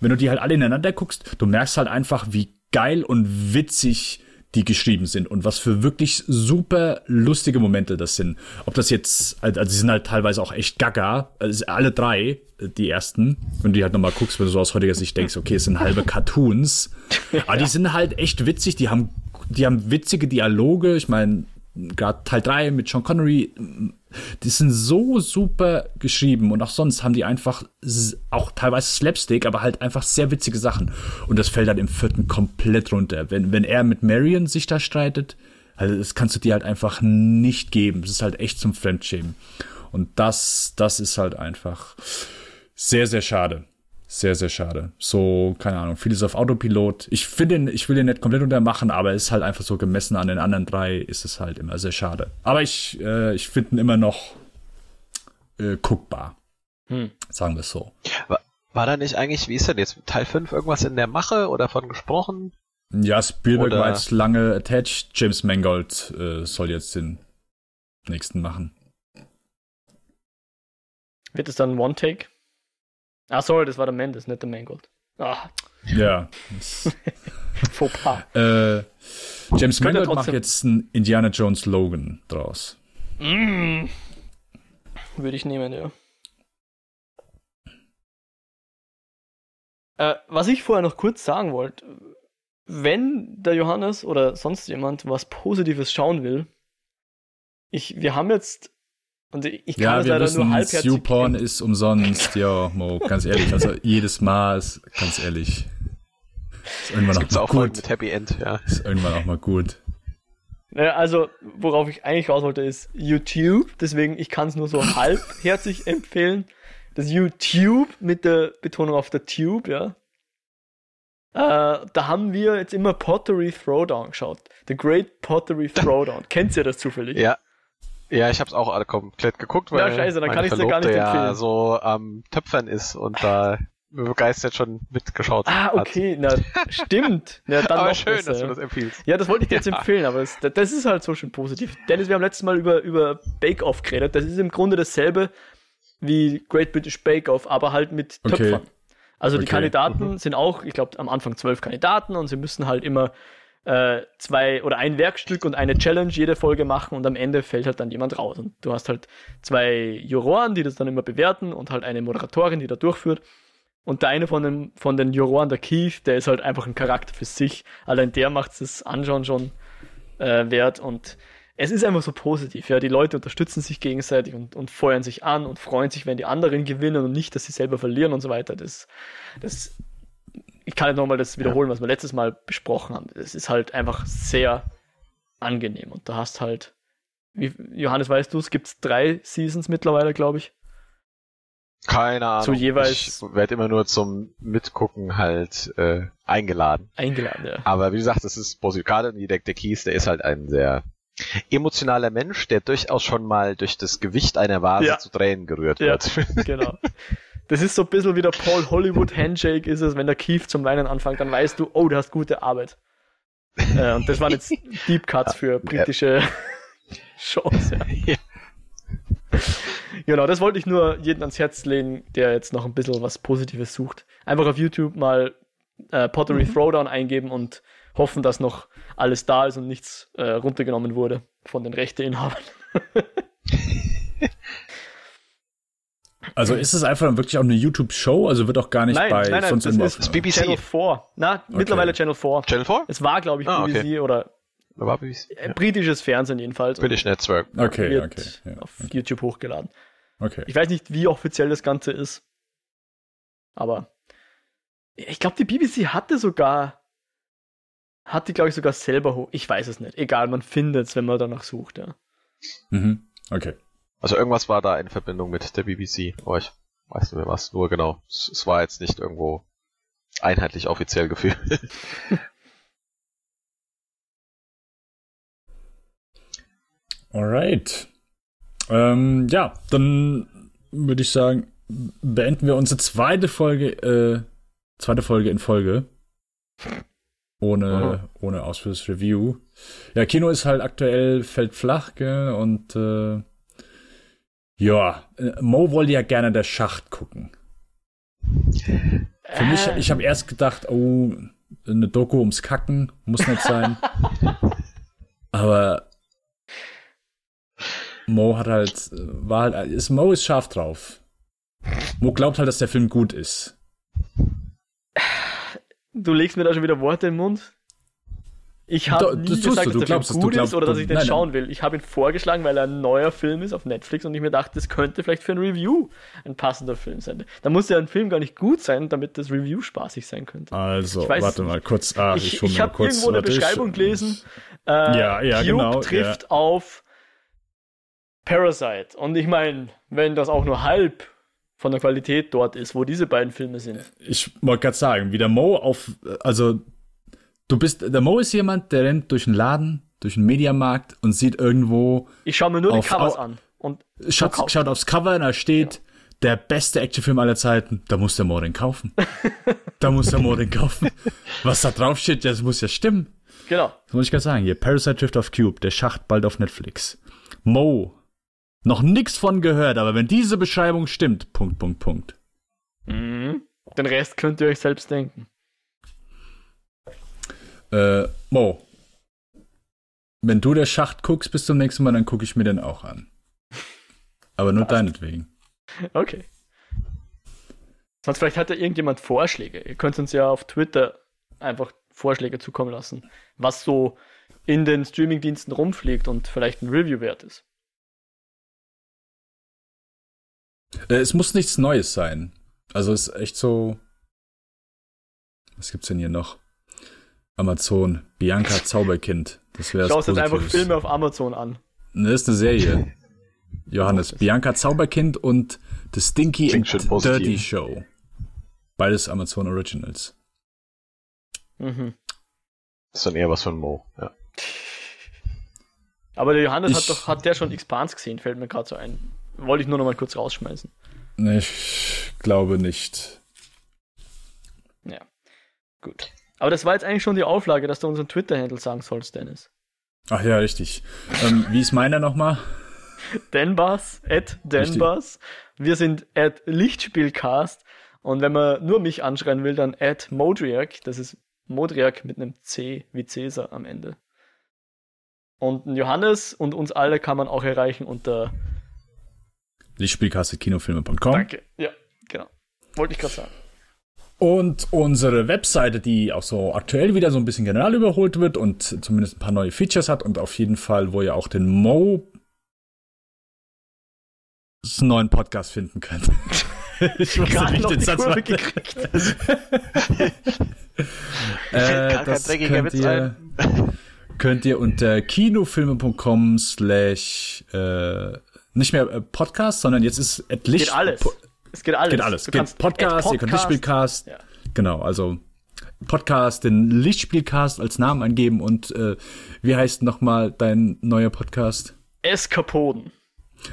Speaker 1: wenn du die halt alle ineinander guckst, du merkst halt einfach, wie geil und witzig die geschrieben sind. Und was für wirklich super lustige Momente das sind. Ob das jetzt, also sie sind halt teilweise auch echt gaga, also alle drei, die ersten, wenn du die halt nochmal guckst, wenn du so aus heutiger Sicht denkst, okay, es sind halbe Cartoons, aber die sind halt echt witzig, die haben, die haben witzige Dialoge, ich meine, gerade Teil 3 mit Sean Connery, die sind so super geschrieben und auch sonst haben die einfach auch teilweise Slapstick, aber halt einfach sehr witzige Sachen. Und das fällt dann im vierten komplett runter. Wenn, wenn er mit Marion sich da streitet, also das kannst du dir halt einfach nicht geben. Das ist halt echt zum Fremdschämen. Und das, das ist halt einfach sehr, sehr schade. Sehr, sehr schade. So, keine Ahnung, vieles auf Autopilot. Ich finde ich will den nicht komplett untermachen, aber es ist halt einfach so gemessen an den anderen drei, ist es halt immer sehr schade. Aber ich, äh, ich finde ihn immer noch äh, guckbar. Hm. Sagen wir es so.
Speaker 2: War, war da nicht eigentlich, wie ist denn jetzt, Teil 5 irgendwas in der Mache oder von gesprochen?
Speaker 1: Ja, Spielberg oder? war jetzt lange attached. James Mangold äh, soll jetzt den nächsten machen.
Speaker 3: Wird es dann ein One-Take? Ah, sorry, das war der Mendes, nicht der Mangold. Ah.
Speaker 1: Ja. Fauxpas. Äh, James Mangold macht jetzt einen Indiana Jones Logan draus. Mm.
Speaker 3: Würde ich nehmen, ja. Äh, was ich vorher noch kurz sagen wollte, wenn der Johannes oder sonst jemand was Positives schauen will, ich, wir haben jetzt und ich kann
Speaker 1: ja, es leider nur halbherzig. YouPorn ist umsonst, ja, Mo, ganz ehrlich. Also jedes Mal, ist, ganz ehrlich.
Speaker 2: Ist irgendwann das auch mal gut. mit Happy End, ja.
Speaker 1: Ist irgendwann auch mal gut.
Speaker 3: Also, worauf ich eigentlich raus wollte, ist YouTube. Deswegen, ich kann es nur so halbherzig empfehlen. Das YouTube mit der Betonung auf der Tube, ja. Äh, da haben wir jetzt immer Pottery Throwdown geschaut. The Great Pottery Throwdown. Kennt ihr das zufällig?
Speaker 2: Ja, ja, ich habe es auch alle komplett geguckt, weil
Speaker 3: ja, scheiße, dann kann ich dir gar nicht empfehlen. ja
Speaker 2: so am ähm, Töpfern ist und da begeistert schon mitgeschaut
Speaker 3: ah, hat. Ah, okay, na, stimmt. Ja, dann
Speaker 2: aber schön, besser. dass du das empfiehlst.
Speaker 3: Ja, das wollte ich dir jetzt ja. empfehlen, aber es, das ist halt so schön positiv. Dennis, wir haben letztes Mal über, über Bake Off geredet. Das ist im Grunde dasselbe wie Great British Bake Off, aber halt mit Töpfern. Okay. Also die Kandidaten mhm. sind auch, ich glaube, am Anfang zwölf Kandidaten und sie müssen halt immer äh, zwei oder ein Werkstück und eine Challenge jede Folge machen und am Ende fällt halt dann jemand raus. Und du hast halt zwei Juroren, die das dann immer bewerten und halt eine Moderatorin, die da durchführt. Und der eine von den, von den Juroren, der Keith, der ist halt einfach ein Charakter für sich. Allein der macht es Anschauen schon äh, wert und es ist einfach so positiv. Ja, die Leute unterstützen sich gegenseitig und, und feuern sich an und freuen sich, wenn die anderen gewinnen und nicht, dass sie selber verlieren und so weiter. Das, das ich kann nicht nochmal das wiederholen, ja. was wir letztes Mal besprochen haben. Es ist halt einfach sehr angenehm. Und du hast halt, wie, Johannes, weißt du, es gibt drei Seasons mittlerweile, glaube ich.
Speaker 2: Keine Ahnung.
Speaker 3: Zu jeweils.
Speaker 2: Ich werde immer nur zum Mitgucken halt äh, eingeladen.
Speaker 3: Eingeladen, ja.
Speaker 2: Aber wie gesagt, das ist Bosikade und der, der Kies, der ist halt ein sehr emotionaler Mensch, der durchaus schon mal durch das Gewicht einer Vase ja. zu Tränen gerührt ja,
Speaker 3: wird. Genau. Das ist so ein bisschen wie der Paul Hollywood Handshake ist es, wenn der Keith zum Weinen anfängt, dann weißt du, oh, du hast gute Arbeit. äh, und das waren jetzt Deep Cuts für britische ja. Shows. Ja. ja. Genau, das wollte ich nur jedem ans Herz legen, der jetzt noch ein bisschen was Positives sucht. Einfach auf YouTube mal äh, Pottery mhm. Throwdown eingeben und hoffen, dass noch alles da ist und nichts äh, runtergenommen wurde von den Rechteinhabern.
Speaker 1: Also ist es einfach wirklich auch eine YouTube-Show? Also wird auch gar nicht
Speaker 3: nein,
Speaker 1: bei
Speaker 3: nein, nein, sonst das ist BBC. Channel 4. Na, okay. mittlerweile Channel 4.
Speaker 2: Channel 4?
Speaker 3: Es war, glaube ich, ah, BBC okay. oder
Speaker 2: war BBC?
Speaker 3: Äh, britisches Fernsehen jedenfalls.
Speaker 2: British Network.
Speaker 1: Okay,
Speaker 3: wird
Speaker 1: okay.
Speaker 3: Ja, auf okay. YouTube hochgeladen.
Speaker 1: Okay.
Speaker 3: Ich weiß nicht, wie offiziell das Ganze ist. Aber ich glaube, die BBC hatte sogar hat die, glaube ich, sogar selber hoch. Ich weiß es nicht. Egal, man findet es, wenn man danach sucht, ja.
Speaker 1: Mhm. Okay.
Speaker 2: Also irgendwas war da in Verbindung mit der BBC, aber ich weiß nicht mehr was. Nur genau. Es war jetzt nicht irgendwo einheitlich offiziell gefühlt.
Speaker 1: Alright. Ähm, ja, dann würde ich sagen, beenden wir unsere zweite Folge, äh, zweite Folge in Folge. Ohne, ohne ausführliches Review. Ja, Kino ist halt aktuell, fällt flach, gell, und äh, ja, äh, Mo wollte ja gerne der Schacht gucken. Für mich, ich habe erst gedacht, oh, eine Doku ums Kacken, muss nicht sein. Aber Mo hat halt, war halt, ist, Mo ist scharf drauf. Mo glaubt halt, dass der Film gut ist.
Speaker 3: Du legst mir da schon wieder Worte im Mund. Ich habe nie gesagt, du, dass der Film gut glaubst, ist oder dass ich den nein, schauen will. Ich habe ihn vorgeschlagen, weil er ein neuer Film ist auf Netflix und ich mir dachte, das könnte vielleicht für ein Review ein passender Film sein. Da muss ja ein Film gar nicht gut sein, damit das Review spaßig sein könnte.
Speaker 1: Also, warte mal kurz. Ah,
Speaker 3: ich ich, ich habe irgendwo eine Beschreibung ich, gelesen. Äh, ja, ja, Cube genau. trifft ja. auf Parasite. Und ich meine, wenn das auch nur halb von der Qualität dort ist, wo diese beiden Filme sind.
Speaker 1: Ich wollte gerade sagen, wie der Mo auf, also du bist, der Mo ist jemand, der rennt durch einen Laden, durch einen Mediamarkt und sieht irgendwo.
Speaker 3: Ich schaue mir nur
Speaker 1: auf,
Speaker 3: die Covers an. Und
Speaker 1: schaut, schaut aufs Cover und da steht, ja. der beste Actionfilm aller Zeiten. Da muss der Mo den kaufen. da muss der Mo den kaufen. Was da drauf steht, das muss ja stimmen.
Speaker 3: Genau.
Speaker 1: Das muss ich gerade sagen. Hier, Parasite Drift of Cube, der Schacht bald auf Netflix. Mo. Noch nix von gehört, aber wenn diese Beschreibung stimmt, Punkt, Punkt, Punkt.
Speaker 3: Mhm. Den Rest könnt ihr euch selbst denken.
Speaker 1: Äh, Mo. Wenn du der Schacht guckst bis zum nächsten Mal, dann gucke ich mir den auch an. Aber nur deinetwegen.
Speaker 3: Okay. Sonst vielleicht hat ja irgendjemand Vorschläge. Ihr könnt uns ja auf Twitter einfach Vorschläge zukommen lassen, was so in den Streamingdiensten rumfliegt und vielleicht ein Review wert ist.
Speaker 1: Äh, es muss nichts Neues sein. Also es ist echt so. Was gibt's denn hier noch? Amazon, Bianca Zauberkind. Das wäre
Speaker 3: Schau jetzt einfach Filme auf Amazon an.
Speaker 1: Ne, ist eine Serie. Johannes, Bianca Zauberkind und The Stinky
Speaker 2: Klingt
Speaker 1: and Dirty Show. Beides Amazon Originals.
Speaker 3: Mhm.
Speaker 2: Das ist dann eher was von Mo, ja.
Speaker 3: Aber der Johannes
Speaker 1: Ich-
Speaker 3: hat doch, hat der schon Expans gesehen, fällt mir gerade so ein. Wollte ich nur noch mal kurz rausschmeißen.
Speaker 1: Ich glaube nicht.
Speaker 3: Ja. Gut. Aber das war jetzt eigentlich schon die Auflage, dass du unseren Twitter-Handle sagen sollst, Dennis.
Speaker 1: Ach ja, richtig. ähm, wie ist meiner nochmal?
Speaker 3: Denbas, at Denbas. Wir sind at Lichtspielcast. Und wenn man nur mich anschreien will, dann at Modriak. Das ist Modriak mit einem C wie Cäsar am Ende. Und Johannes und uns alle kann man auch erreichen unter
Speaker 1: Lichtspielkasse-kinofilme.com.
Speaker 3: Danke. Ja, genau. Wollte ich gerade sagen.
Speaker 1: Und unsere Webseite, die auch so aktuell wieder so ein bisschen general überholt wird und zumindest ein paar neue Features hat und auf jeden Fall, wo ihr auch den Mo neuen Podcast finden könnt. ich wusste
Speaker 3: Gerade
Speaker 1: nicht den Satz
Speaker 3: gekriegt.
Speaker 1: Äh,
Speaker 2: Gar kein
Speaker 1: das könnt ihr, könnt ihr unter kinofilme.com slash äh, nicht mehr äh, Podcast, sondern jetzt ist at Licht,
Speaker 3: Geht alles. Es geht alles.
Speaker 1: Geht alles.
Speaker 3: Du
Speaker 1: Geht
Speaker 3: kannst
Speaker 1: Podcast,
Speaker 3: at
Speaker 1: ihr könnt
Speaker 3: Podcast-
Speaker 1: Lichtspielcast.
Speaker 3: Ja.
Speaker 1: Genau, also Podcast, den Lichtspielcast als Namen angeben und äh, wie heißt nochmal dein neuer Podcast?
Speaker 3: Eskapoden.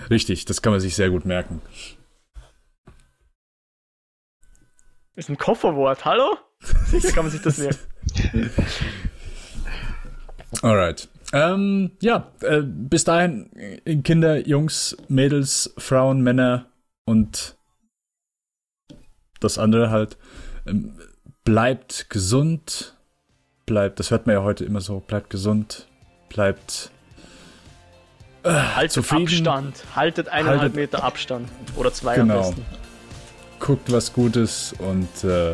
Speaker 1: Richtig, das kann man sich sehr gut merken.
Speaker 3: Ist ein Kofferwort, hallo? Sicher kann man sich das merken.
Speaker 1: Alright. Ähm, ja, äh, bis dahin, Kinder, Jungs, Mädels, Frauen, Männer und das andere halt. Ähm, bleibt gesund. Bleibt, das hört man ja heute immer so, bleibt gesund. Bleibt
Speaker 3: Haltet
Speaker 1: Zufrieden.
Speaker 3: Abstand. Haltet eineinhalb
Speaker 1: Haltet-
Speaker 3: Meter Abstand. Oder zwei
Speaker 1: Genau.
Speaker 3: am besten.
Speaker 1: guckt was Gutes und äh,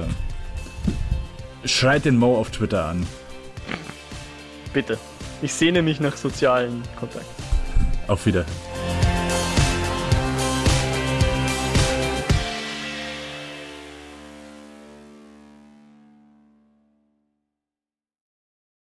Speaker 1: schreit den Mo auf Twitter an.
Speaker 3: Bitte. Ich sehne mich nach sozialen Kontakt.
Speaker 1: Auf Wiederhören.